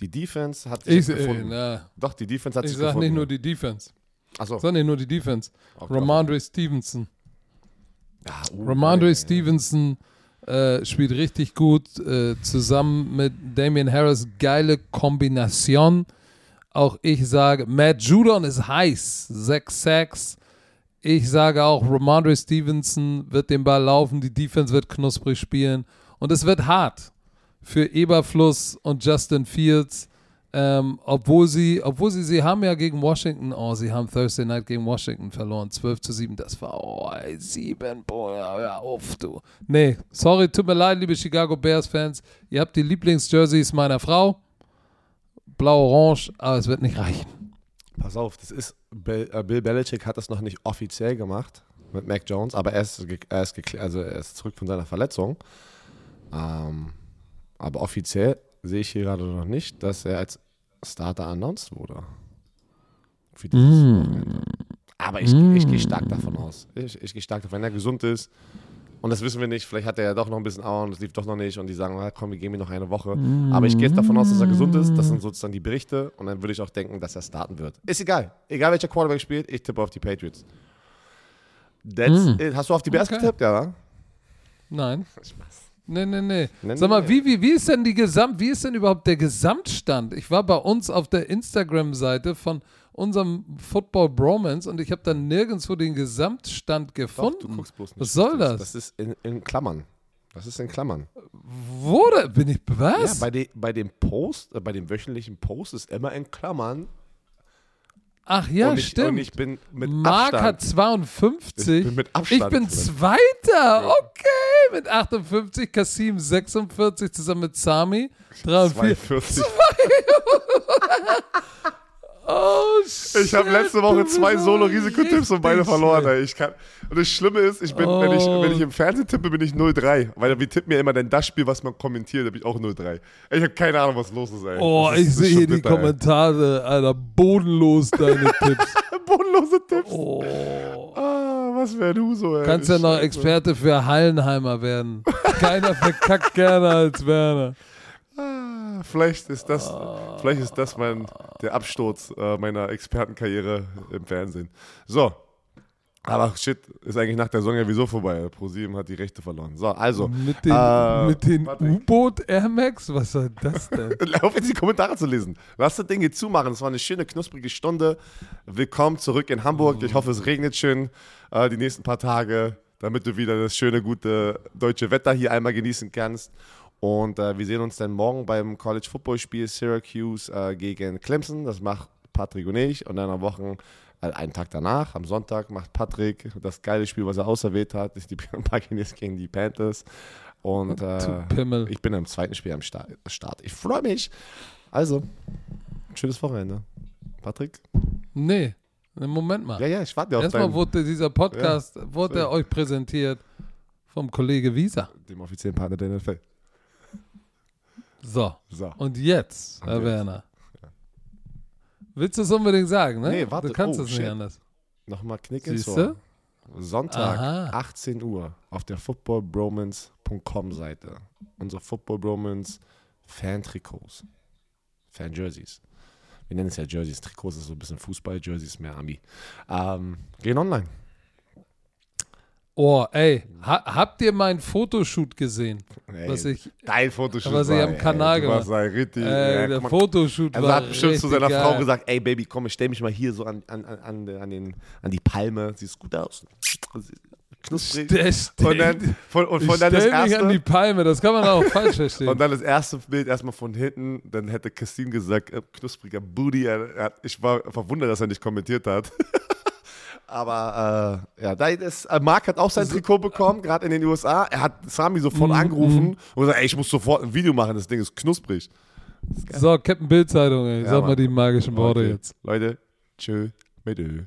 [SPEAKER 2] Die Defense hat sich
[SPEAKER 1] Ich, äh,
[SPEAKER 2] gefunden.
[SPEAKER 1] na,
[SPEAKER 2] Doch, die Defense hat
[SPEAKER 1] ich
[SPEAKER 2] sich
[SPEAKER 1] sag
[SPEAKER 2] gefunden.
[SPEAKER 1] nicht nur die Defense.
[SPEAKER 2] Achso.
[SPEAKER 1] Ich sag nicht nur die Defense.
[SPEAKER 2] Auch
[SPEAKER 1] Ramondre Stevenson.
[SPEAKER 2] Ah, uh,
[SPEAKER 1] Ramondre
[SPEAKER 2] ey.
[SPEAKER 1] Stevenson äh, spielt richtig gut äh, zusammen mit Damian Harris. Geile Kombination. Auch ich sage, Matt Judon ist heiß. Sechs Sacks. Ich sage auch, Ramondre Stevenson wird den Ball laufen. Die Defense wird knusprig spielen. Und es wird hart für Eberfluss und Justin Fields. Ähm, obwohl sie, obwohl sie, sie haben ja gegen Washington, oh, sie haben Thursday Night gegen Washington verloren, 12 zu 7, das war, oh, ey, 7, boah, ja, auf, du. Nee, sorry, tut mir leid, liebe Chicago Bears-Fans, ihr habt die Lieblingsjerseys meiner Frau, blau-orange, aber es wird nicht reichen.
[SPEAKER 2] Pass auf, das ist Bill, äh, Bill Belichick hat das noch nicht offiziell gemacht mit Mac Jones, aber er ist, er ist, also er ist zurück von seiner Verletzung. Ähm, aber offiziell sehe ich hier gerade noch nicht, dass er als Starter announced wurde. Für dieses Wochenende. Aber ich, ich gehe stark davon aus. Ich, ich gehe stark davon, wenn er gesund ist. Und das wissen wir nicht. Vielleicht hat er ja doch noch ein bisschen Auen, das lief doch noch nicht. Und die sagen, ah, komm, wir geben ihm noch eine Woche. Aber ich gehe jetzt davon aus, dass er gesund ist. Das sind sozusagen die Berichte. Und dann würde ich auch denken, dass er starten wird. Ist egal. Egal, welcher Quarterback spielt, ich tippe auf die Patriots. That's it. Hast du auf die Bears
[SPEAKER 1] Okay.
[SPEAKER 2] getippt, ja?
[SPEAKER 1] Nein.
[SPEAKER 2] Spaß.
[SPEAKER 1] Nee, nee, nee.
[SPEAKER 2] Nee,
[SPEAKER 1] Sag mal,
[SPEAKER 2] nee.
[SPEAKER 1] wie, wie, wie ist denn die Gesamt, wie ist denn überhaupt der Gesamtstand? Ich war bei uns auf der Instagram-Seite von unserem Football Bromance und ich habe dann nirgendwo den Gesamtstand
[SPEAKER 2] Doch,
[SPEAKER 1] gefunden.
[SPEAKER 2] du guckst bloß nicht.
[SPEAKER 1] Was soll das?
[SPEAKER 2] Das ist in, in Klammern. Das ist in Klammern.
[SPEAKER 1] Wo da, bin ich, was?
[SPEAKER 2] Ja, bei, de, bei dem Post, äh, bei dem wöchentlichen Post ist immer in Klammern.
[SPEAKER 1] Ach ja,
[SPEAKER 2] und ich,
[SPEAKER 1] stimmt.
[SPEAKER 2] Und ich bin mit
[SPEAKER 1] Mark
[SPEAKER 2] Abstand.
[SPEAKER 1] hat 52.
[SPEAKER 2] Ich bin mit Abstand
[SPEAKER 1] Ich bin
[SPEAKER 2] drin.
[SPEAKER 1] Zweiter. Okay, mit 58. Kasim 46 zusammen mit Sami 43.
[SPEAKER 2] 42.
[SPEAKER 1] Oh, shit.
[SPEAKER 2] Ich habe letzte Woche zwei Solo-Risikotipps und beide verloren. Ey. Ich kann, und das Schlimme ist, ich bin, wenn, ich,
[SPEAKER 1] Oh.
[SPEAKER 2] wenn ich im Fernsehen tippe, bin ich 0-3. Weil wir tippen ja immer dann das Spiel, was man kommentiert, da bin ich auch 0-3. Ich habe keine Ahnung, was los ist, ey.
[SPEAKER 1] Oh,
[SPEAKER 2] ist-
[SPEAKER 1] ich sehe hier die
[SPEAKER 2] bitter, ey.
[SPEAKER 1] Kommentare, Alter, bodenlos deine Tipps.
[SPEAKER 2] Bodenlose Tipps.
[SPEAKER 1] Oh.
[SPEAKER 2] Ah, was wär du so, ey.
[SPEAKER 1] Kannst ja noch. Experte für Hallenheimer werden. Keiner verkackt gerne als Werner.
[SPEAKER 2] Ah, vielleicht ist das, vielleicht ist das mein, der Absturz äh, meiner Expertenkarriere im Fernsehen. So. Aber shit, ist eigentlich nach der Saison ja wieso vorbei. ProSieben hat die Rechte verloren. So, also.
[SPEAKER 1] Mit den,
[SPEAKER 2] äh,
[SPEAKER 1] mit den. U-Boot Air Max? Was soll das denn?
[SPEAKER 2] Lauf jetzt die Kommentare zu lesen. Lass das Ding jetzt zumachen. Es war eine schöne, knusprige Stunde. Willkommen zurück in Hamburg. Ich hoffe, es regnet schön äh, die nächsten paar Tage, damit du wieder das schöne, gute deutsche Wetter hier einmal genießen kannst. Und äh, wir sehen uns dann morgen beim College Football Spiel Syracuse äh, gegen Clemson. Das macht Patrick und ich. Und dann am Wochen, äh, einen Tag danach, am Sonntag, macht Patrick das geile Spiel, was er auserwählt hat. Das ist die Buccaneers gegen die Panthers. Und äh, ich bin im zweiten Spiel am Sta- Start. Ich freue mich. Also, ein schönes Wochenende. Patrick?
[SPEAKER 1] Nee, Moment mal.
[SPEAKER 2] Ja, ja, ich warte auf
[SPEAKER 1] Erstmal
[SPEAKER 2] deinen,
[SPEAKER 1] wurde dieser Podcast, wurde er euch präsentiert vom Kollege Wieser.
[SPEAKER 2] dem offiziellen Partner der NFL.
[SPEAKER 1] So,
[SPEAKER 2] So.
[SPEAKER 1] und jetzt, Herr. Werner. Willst du es unbedingt sagen, ne?
[SPEAKER 2] Nee, warte.
[SPEAKER 1] Du kannst
[SPEAKER 2] Oh,
[SPEAKER 1] es
[SPEAKER 2] shit.
[SPEAKER 1] nicht anders.
[SPEAKER 2] Nochmal Knick ins? Ohr. Sonntag,
[SPEAKER 1] Aha.
[SPEAKER 2] 18 Uhr, auf der footballbromance.com Seite. Unsere Football Bromance Fan-Trikots. Fan-Jerseys. Wir nennen es ja Jerseys. Trikots ist so ein bisschen Fußball, Jerseys mehr Ami. Ähm, gehen online.
[SPEAKER 1] Oh, ey, ha habt ihr meinen Fotoshoot gesehen?
[SPEAKER 2] Ey,
[SPEAKER 1] was ich,
[SPEAKER 2] Dein Fotoshoot
[SPEAKER 1] was ich
[SPEAKER 2] war,
[SPEAKER 1] am Kanal
[SPEAKER 2] ey,
[SPEAKER 1] gemacht
[SPEAKER 2] ein richtig,
[SPEAKER 1] äh,
[SPEAKER 2] ja,
[SPEAKER 1] der Fotoshoot
[SPEAKER 2] Er
[SPEAKER 1] war
[SPEAKER 2] hat bestimmt zu seiner Frau
[SPEAKER 1] geil.
[SPEAKER 2] gesagt, ey Baby, komm, ich stell mich mal hier so an, an, an, an, den, an die Palme. Siehst gut aus. Knusprig.
[SPEAKER 1] Steht-
[SPEAKER 2] Und dann, von, und von
[SPEAKER 1] ich
[SPEAKER 2] dann das
[SPEAKER 1] stell mich an die
[SPEAKER 2] erste,
[SPEAKER 1] Palme, das kann man auch falsch verstehen.
[SPEAKER 2] und dann das erste Bild erstmal von hinten, dann hätte Christine gesagt, äh, knuspriger Booty. Er, er, ich war verwundert, dass er nicht kommentiert hat. Aber äh, ja, da ist, äh, Marc hat auch sein Trikot bekommen, gerade in den USA. Er hat Sami sofort angerufen und gesagt, ey, ich muss sofort ein Video machen, das Ding ist knusprig.
[SPEAKER 1] so, Captain Bild-Zeitung, ey.
[SPEAKER 2] Ja,
[SPEAKER 1] Sag mal
[SPEAKER 2] Mann.
[SPEAKER 1] die magischen Worte
[SPEAKER 2] Okay.
[SPEAKER 1] jetzt.
[SPEAKER 2] Leute, tschö, mit Ö.